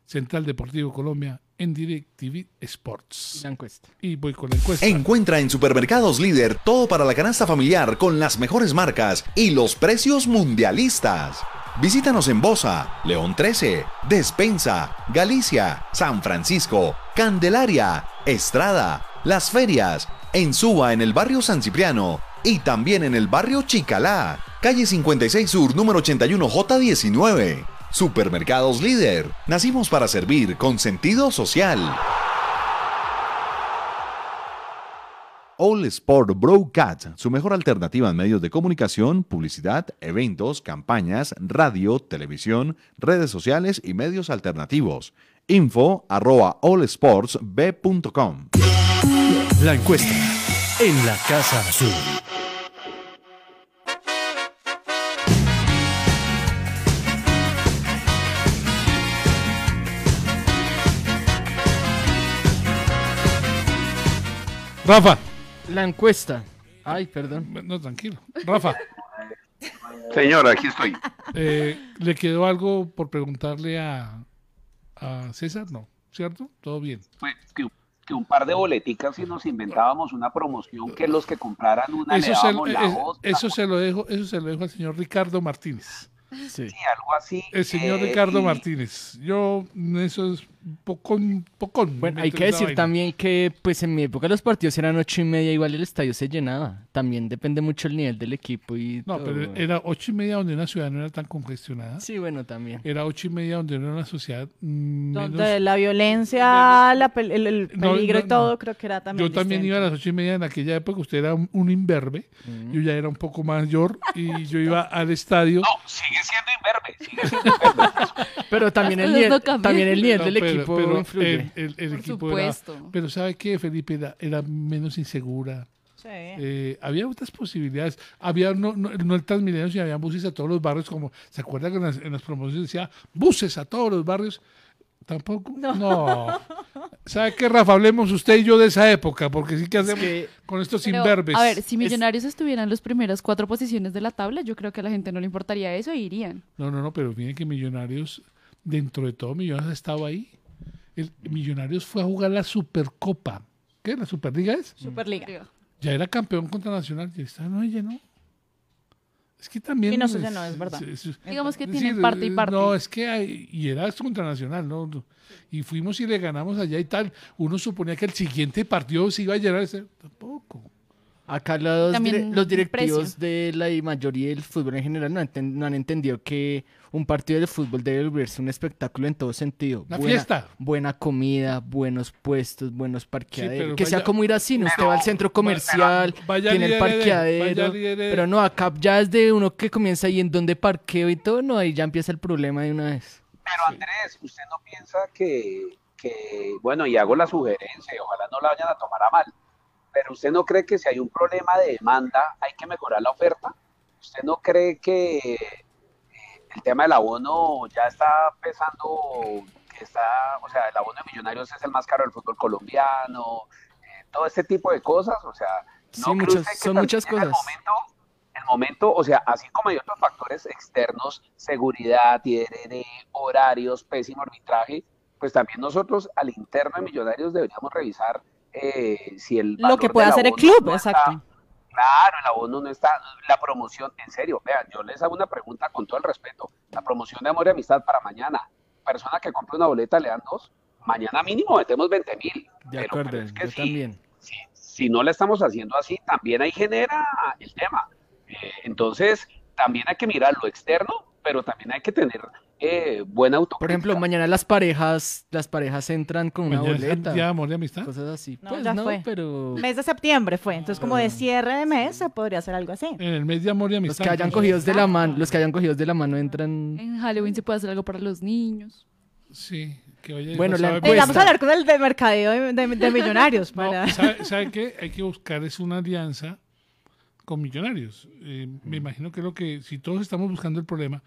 Central Deportivo Colombia en DirecTV Sports. La encuesta. Y voy con la encuesta. Encuentra en Supermercados Líder todo para la canasta familiar con las mejores marcas y los precios mundialistas. Visítanos en Bosa, León 13, Despensa, Galicia, San Francisco, Candelaria, Estrada, Las Ferias, en Suba en el barrio San Cipriano y también en el barrio Chicalá, calle 56 Sur, número 81J19. Supermercados Líder. Nacimos para servir con sentido social. All Sport Broadcast, su mejor alternativa en medios de comunicación, publicidad, eventos, campañas, radio, televisión, redes sociales y medios alternativos. Info arroba allsportsb.com. La encuesta en la Casa Azul. Rafa. La encuesta. Ay, perdón. No, tranquilo. Rafa. Señor, aquí estoy. Eh, ¿Le quedó algo por preguntarle a, a César? No, ¿cierto? Todo bien. Pues, que, que un par de boleticas y nos inventábamos una promoción que los que compraran una Eso le se, la es- otra. eso se lo dejo, eso se lo dejo al señor Ricardo Martínez. Sí. algo así. El señor eh, Ricardo y- Martínez. Yo, eso es pocón, pocón. Bueno, hay que decir también que pues en mi época los partidos eran ocho y media, igual el estadio se llenaba. También depende mucho el nivel del equipo y No, todo. pero era ocho y media donde una ciudad no era tan congestionada. Sí, bueno, también. Era ocho y media donde era una sociedad mm, Donde menos- la violencia, la pel- el, el No, peligro no, y todo, no. creo que era también Yo también distinto. iba a las ocho y media en aquella época, usted era un, un imberbe, yo ya era un poco mayor y yo iba al estadio. No, sigue siendo sigue siendo Pero también el nivel, no también el nivel No, del pero- equipo pero influye. el, el- el Por equipo supuesto. era... Pero ¿sabe qué, Felipe? Era, era menos insegura. Sí. Eh, había otras posibilidades. Había no, no, no el Transmilenio, sino había buses a todos los barrios, como se acuerda que en las, en las promociones decía buses a todos los barrios. Tampoco. No. ¿Sabe qué, Rafa? Hablemos usted y yo de esa época, porque sí que hacemos que- con estos Pero, imberbes. A ver, si Millonarios estuvieran en las primeras cuatro posiciones de la tabla, yo creo que a la gente no le importaría eso e irían. No, no, no, pero miren que Millonarios, dentro de todo, Millonarios ha estado ahí. El Millonarios fue a jugar la Supercopa. ¿Qué? ¿La Superliga es? Superliga. Ya era campeón contra Nacional y está no ella no. Es que también. Y no si no, es verdad. Digamos que es tienen parte y eh, parte. No, es que hay, y era contra Nacional, ¿no? Y fuimos y le ganamos allá y tal. Uno suponía que el siguiente partido se iba a llenar ese. Tampoco. Acá los, dire- los directivos de la mayoría del fútbol en general no, enten- no han entendido que un partido de fútbol debe volverse un espectáculo en todo sentido. Una buena, fiesta. Buena comida, buenos puestos, buenos parqueaderos. pero que sea como ir a cine, usted va al centro comercial, vaya tiene el vaya parqueadero. Pero no, acá ya es de uno que comienza ahí en donde parqueo y todo, no, ahí ya empieza el problema de una vez. Pero Andrés, ¿usted no piensa que, que, bueno, y hago la sugerencia, y ojalá no la vayan a tomar a mal, pero usted no cree que si hay un problema de demanda hay que mejorar la oferta? ¿Usted no cree que el tema del abono ya está pesando, que está, o sea, el abono de millonarios es el más caro del fútbol colombiano, eh, todo este tipo de cosas, o sea, ¿no muchas- que son muchas llega el cosas. momento el momento, o sea, así como hay otros factores externos, seguridad, IRD, horarios, pésimo arbitraje, pues también nosotros al interno de Millonarios deberíamos revisar eh, si el Lo que puede hacer el club, no está- exacto. Claro, el abono no está, la promoción, en serio, vean, yo les hago una pregunta con todo el respeto, la promoción de amor y amistad para mañana, persona que compre una boleta le dan dos, mañana mínimo metemos 20 mil. De acuerdo, es que yo sí, también. si, si no la estamos haciendo así, también ahí genera el tema. Eh, entonces, también hay que mirar lo externo, pero también hay que tener eh, buena autocrítica. Por ejemplo, mañana las parejas, las parejas entran con una Mañana boleta. Día de amor y amistad. Cosas así. No, pues ya no, fue. pero Mes de septiembre fue, entonces como de cierre de mes se podría hacer algo así. En el mes de amor y los amistad. que hayan cogidos de la mano, los que hayan cogidos de la mano entran. En Halloween se puede hacer algo para los niños. Sí, que vaya Bueno, la encuesta. Eh, vamos a hablar con el de mercadeo de, de- de millonarios No, para... ¿sabe, sabe qué? Hay que buscar es una alianza con millonarios. Eh, me imagino que lo que, si todos estamos buscando el problema,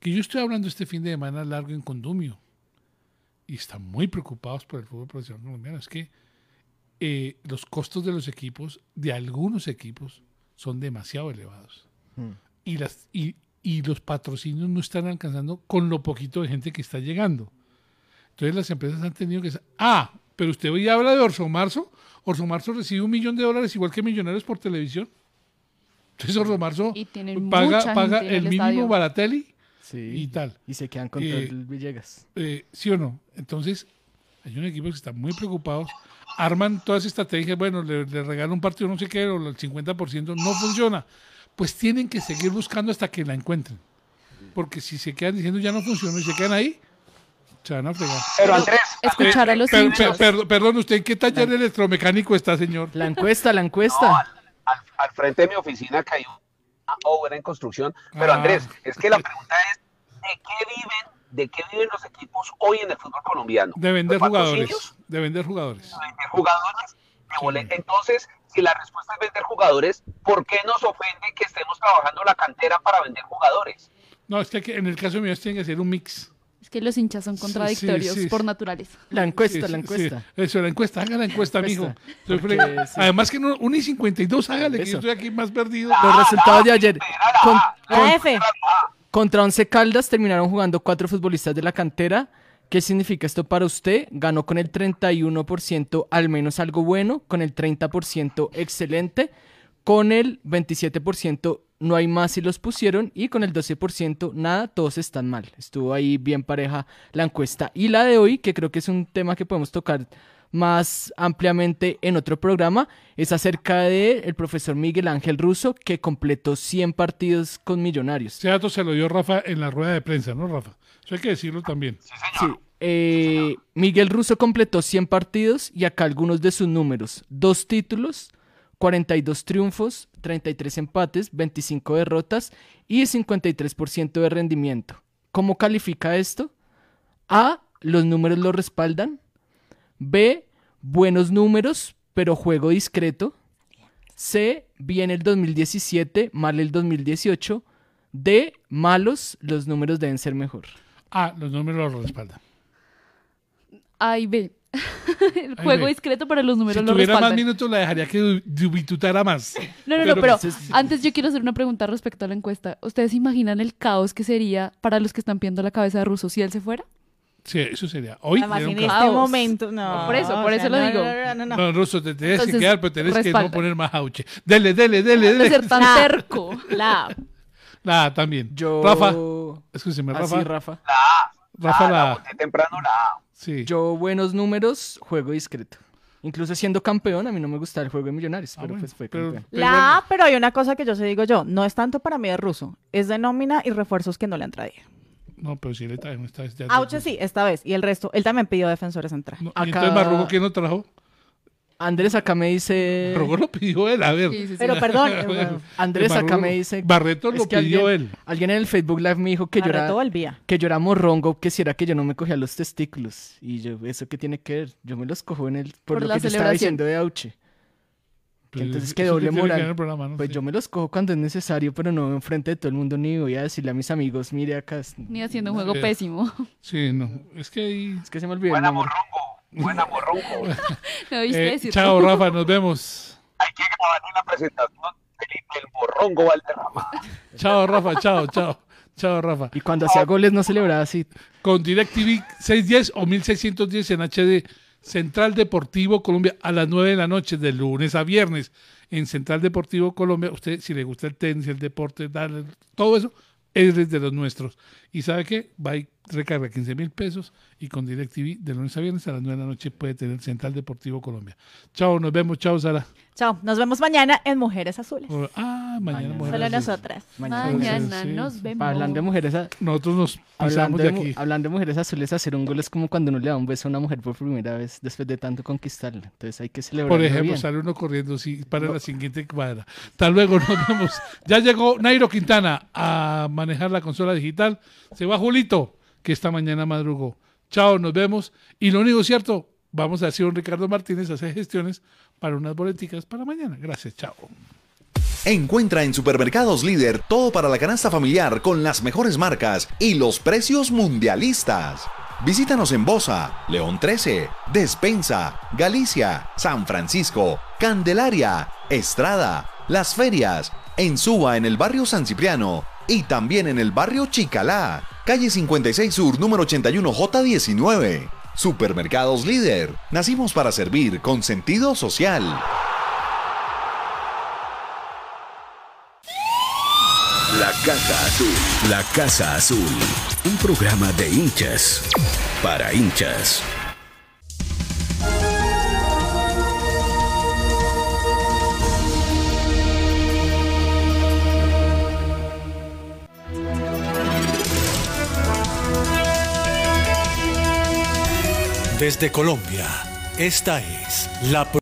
que yo estoy hablando este fin de semana largo en Condumio y están muy preocupados por el fútbol profesional colombiano. Es que eh, los costos de los equipos, de algunos equipos, son demasiado elevados. Y, las, y, y los patrocinios no están alcanzando con lo poquito de gente que está llegando. Entonces las empresas han tenido que... Ah, pero usted hoy habla de Orso Marzo. Orso Marzo recibe un millón de dólares igual que Millonarios por televisión. Entonces Orso Marzo Y paga, el el mínimo estadio. Baratelli Sí. y tal. Y se quedan contra Eh, el Villegas. Eh, ¿Sí o no? Entonces, hay un equipo que está muy preocupados. Arman todas esas estrategias. Bueno, le, le regalan un partido, no sé qué, o el 50% no funciona. Pues tienen que seguir buscando hasta que la encuentren. Porque si se quedan diciendo ya no funciona y se quedan ahí, se van a fregar. Pero Andrés, Escuchar a los Per- per- per- perdón, ¿usted en qué taller electromecánico está, señor? La encuesta, la encuesta. No, al, al- frente de mi oficina que hay una obra en construcción. Pero Ah. Andrés, es que la pregunta es, ¿de qué viven, de qué viven los equipos hoy en el fútbol colombiano? De vender ¿Los jugadores. De vender jugadores. ¿De vender jugadores? de bolet- Entonces, si la respuesta es vender jugadores, ¿por qué nos ofende que estemos trabajando la cantera para vender jugadores? No, es que en el caso mío tienen que hacer un mix. Es que los hinchas son contradictorios sí, sí. por naturaleza. La encuesta, Sí, la encuesta. sí. Eso, la encuesta, haga la encuesta, mijo. Además que no, 1 y 52, hágale, que yo estoy aquí más perdido. Los resultados de ayer. Con- La F. contra Once Caldas terminaron jugando cuatro futbolistas de la cantera. ¿Qué significa esto para usted? Ganó con el 31% al menos algo bueno, con el 30% excelente, con el 27% no hay más si los pusieron y con el 12% nada, todos están mal. Estuvo ahí bien pareja la encuesta. Y la de hoy, que creo que es un tema que podemos tocar más ampliamente en otro programa, es acerca de el profesor Miguel Ángel Russo, que completó 100 partidos con Millonarios. Ese dato se lo dio Rafa en la rueda de prensa, ¿no, Rafa? Eso hay que decirlo también. Sí, eh, Miguel Russo completó 100 partidos y acá algunos de sus números. Dos títulos, 42 triunfos, 33 empates, 25 derrotas y 53% de rendimiento. ¿Cómo califica esto? A, los números lo respaldan. B, buenos números, pero juego discreto. C, bien el 2017, mal el 2018. D, malos, los números deben ser mejor. Ah, los números lo respaldan. A y B. El juego discreto para los Si números lo tuviera más minutos, la dejaría que du- dubitutara más. No, no, no, pero antes yo quiero hacer una pregunta respecto a la encuesta. ¿Ustedes imaginan el caos que sería para los que están viendo la cabeza de Russo si él se fuera? Sí, eso sería. Hoy Además, en este caos. momento, no. Por eso, o por sea, eso lo no, digo. No, no, no, no. No, Russo, te tienes que quedar, pero tienes que no poner más auche. Dele, dele, dele, No dele. ser tan Nah. terco. La Nada, también. Yo... Rafa, escúcheme, Así, Rafa. Rafa. La Rafa, la, la- boté temprano la. Sí. Yo buenos números, juego discreto. Incluso siendo campeón, a mí no me gustaba el juego de Millonarios, Ah, pero bueno, pues fue pero- campeón. La A, pero hay una cosa que yo se digo yo, no es tanto para mí de ruso, es de nómina y refuerzos que no le han traído. No, pero si le traen esta vez ya- Auche sí, esta vez, y el resto, él también pidió defensores entrar. No, y Acá- entonces Marrugo, ¿quién lo trajo? Andrés acá me dice... Marrugo lo pidió él, a ver. Sí, sí, sí. Pero perdón, eh, Andrés acá me dice... Barreto es lo que pidió alguien, él. Alguien en el Facebook Live me dijo que yo, Barreto volvía. que yo era morrongo, que si era que yo no me cogía los testículos. Y yo, ¿eso qué tiene que ver? Yo me los cojo en el... Por, Por lo la que yo estaba celebración. diciendo de Auche. Pues, Entonces, ¿eso ¿qué doble que ver moral? programa? No Pues yo me los cojo cuando es necesario, pero no enfrente de todo el mundo ni voy a decirle a mis amigos, mire acá. Ni haciendo un juego Eh, pésimo. Sí, no. Es que ahí... es que se me olvidó el Buena nombre. morrongo, buena morrongo. ¿Me oíste Eh, chao, Rafa, nos vemos. Hay que grabar una presentación, Felipe, el morrongo Valderrama. Chao, Rafa, chao, chao. Chao, Rafa. Y cuando hacía goles no celebraba así. Con DirecTV 610 o 1610 en HD, Central Deportivo Colombia a las 9 de la noche, de lunes a viernes. En Central Deportivo Colombia, usted, si le gusta el tenis, el deporte, todo eso, es de los nuestros. ¿Y sabe qué? Y recarga 15 mil pesos y con DirecTV de lunes a viernes a las 9 de la noche puede tener Central Deportivo Colombia. Chao, nos vemos. Chao, Sara. Chao, nos vemos mañana en Mujeres Azules. Ah, mañana. Mañana. mujeres Solo azules. nosotras. Mañana sí. nos vemos. Hablando de mujeres, Nosotros nos hablando pisamos de, aquí. hablando de mujeres azules, hacer un gol es como cuando uno le da un beso a una mujer por primera vez después de tanto conquistarla. Entonces hay que celebrar. Por ejemplo, sale uno corriendo sí, para la siguiente cuadra. Hasta luego, nos vemos. Ya llegó Nairo Quintana a manejar la consola digital. Se va Julito, que esta mañana madrugó. Chao, nos vemos. Y lo único cierto, vamos a hacer un Ricardo Martínez a hacer gestiones para unas boleticas para mañana. Gracias, chao. Encuentra en Supermercados Líder todo para la canasta familiar con las mejores marcas y los precios mundialistas. Visítanos en Bosa, León 13, Despensa, Galicia, San Francisco, Candelaria, Estrada, Las Ferias, en en el barrio San Cipriano y también en el barrio Chicalá, calle 56 Sur, número 81J19. Supermercados Líder. Nacimos para servir con sentido social. La Casa Azul. La Casa Azul. Un programa de hinchas. Para hinchas. Desde Colombia, esta es la